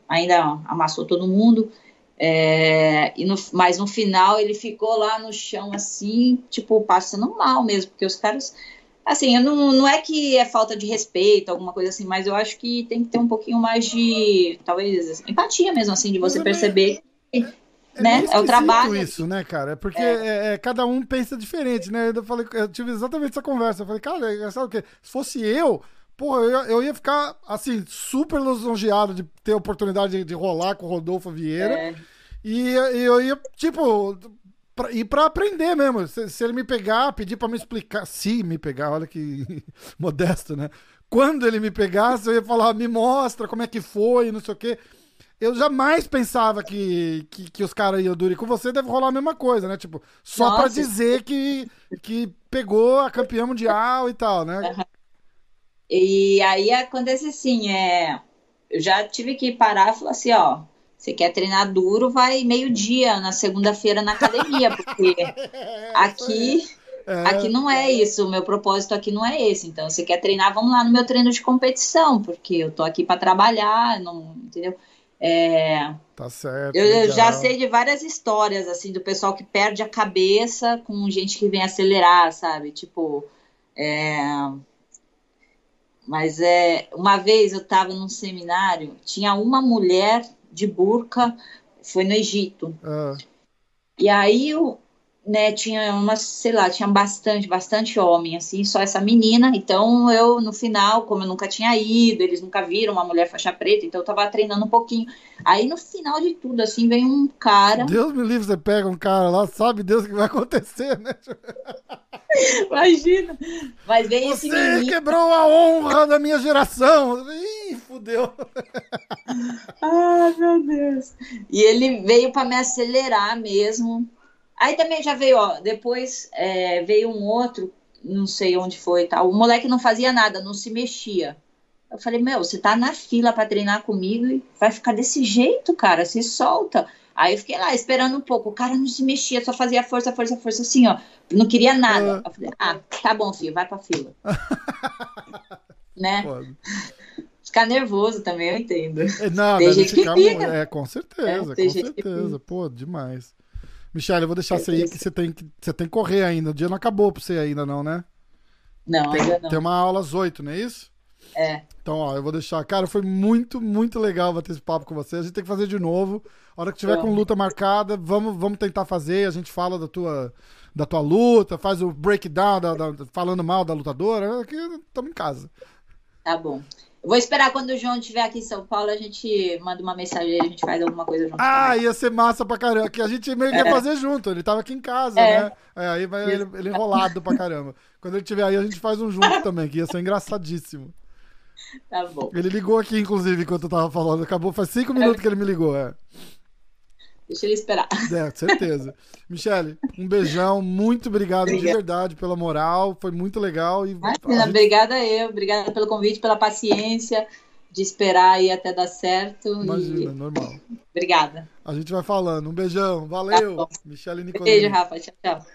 ainda amassou todo mundo. É, e no, mas no final ele ficou lá no chão, assim, tipo, passando mal mesmo, porque os caras. Assim, não, não é que é falta de respeito, alguma coisa assim, mas eu acho que tem que ter um pouquinho mais de, talvez, empatia mesmo, assim, de você perceber é né? É o trabalho. isso, né, cara? É porque é. É, é, cada um pensa diferente, né? Eu, falei, eu tive exatamente essa conversa. Eu falei, cara, sabe o quê? Se fosse eu, porra, eu, eu ia ficar, assim, super lisonjeado de ter a oportunidade de, de rolar com o Rodolfo Vieira. É. E, e, eu ia, tipo, pra, ir pra aprender mesmo. Se, se ele me pegar, pedir pra me explicar. Se me pegar, olha que modesto, né? Quando ele me pegasse, eu ia falar, me mostra como é que foi, não sei o quê eu jamais pensava que, que, que os caras iam durir com você, deve rolar a mesma coisa, né? Tipo, só Nossa. pra dizer que, que pegou a campeã mundial e tal, né? Uhum. E aí acontece assim, é, eu já tive que parar e falar assim, ó, você quer treinar duro, vai meio-dia na segunda-feira na academia, porque aqui é. aqui não é isso, o meu propósito aqui não é esse. Então, você quer treinar, vamos lá no meu treino de competição, porque eu tô aqui para trabalhar, não, entendeu? É, tá certo. Eu, eu já sei de várias histórias, assim, do pessoal que perde a cabeça com gente que vem acelerar, sabe? Tipo. É... Mas é. Uma vez eu estava num seminário, tinha uma mulher de burca, foi no Egito. Ah. E aí o, né, tinha uma, sei lá, tinha bastante, bastante homem, assim, só essa menina. Então eu, no final, como eu nunca tinha ido, eles nunca viram uma mulher faixa preta, então eu tava treinando um pouquinho. Aí no final de tudo, assim, vem um cara. Deus me livre, você pega um cara lá, sabe Deus o que vai acontecer, né? Imagina. Mas vem Você esse menino. quebrou a honra da minha geração. Ih, fudeu. Ah, meu Deus. E ele veio para me acelerar mesmo Aí também já veio, ó, depois é, veio um outro, não sei onde foi tal. O moleque não fazia nada, não se mexia. Eu falei, meu, você tá na fila para treinar comigo e vai ficar desse jeito, cara, se solta. Aí eu fiquei lá esperando um pouco. O cara não se mexia, só fazia força, força, força, assim, ó. Não queria nada. Eu falei, ah, tá bom, filho, vai pra fila. né? Pode. Ficar nervoso também, eu entendo. É, não, tem gente que fica. É, com certeza, é, com certeza. Pô, demais. Michelle, eu vou deixar você aí que você tem que você tem que correr ainda. O dia não acabou pra você ainda, não, né? Não, tem, ainda não. Tem uma aula às oito, não é isso? É. Então, ó, eu vou deixar. Cara, foi muito, muito legal bater esse papo com você. A gente tem que fazer de novo. A hora que tiver com luta marcada, vamos, vamos tentar fazer. A gente fala da tua, da tua luta, faz o breakdown, da, da, falando mal da lutadora. Aqui estamos em casa. Tá bom. Vou esperar quando o João estiver aqui em São Paulo, a gente manda uma mensagem, a gente faz alguma coisa junto. Ah, também. ia ser massa pra caramba. Que a gente meio que ia é. fazer junto. Ele tava aqui em casa, é. né? É, aí vai ele, ele enrolado pra caramba. Quando ele estiver aí, a gente faz um junto também, que ia ser engraçadíssimo. Tá bom. Ele ligou aqui, inclusive, enquanto eu tava falando. Acabou, faz cinco minutos que ele me ligou, é. Deixa ele esperar. É, certeza. Michele, um beijão. Muito obrigado Obrigada. de verdade pela moral. Foi muito legal. E Imagina, gente... Obrigada eu. Obrigada pelo convite, pela paciência de esperar aí até dar certo. Imagina, e... normal. Obrigada. A gente vai falando. Um beijão. Valeu. Tá Michele Nicolini. Beijo, Rafa. Tchau, tchau.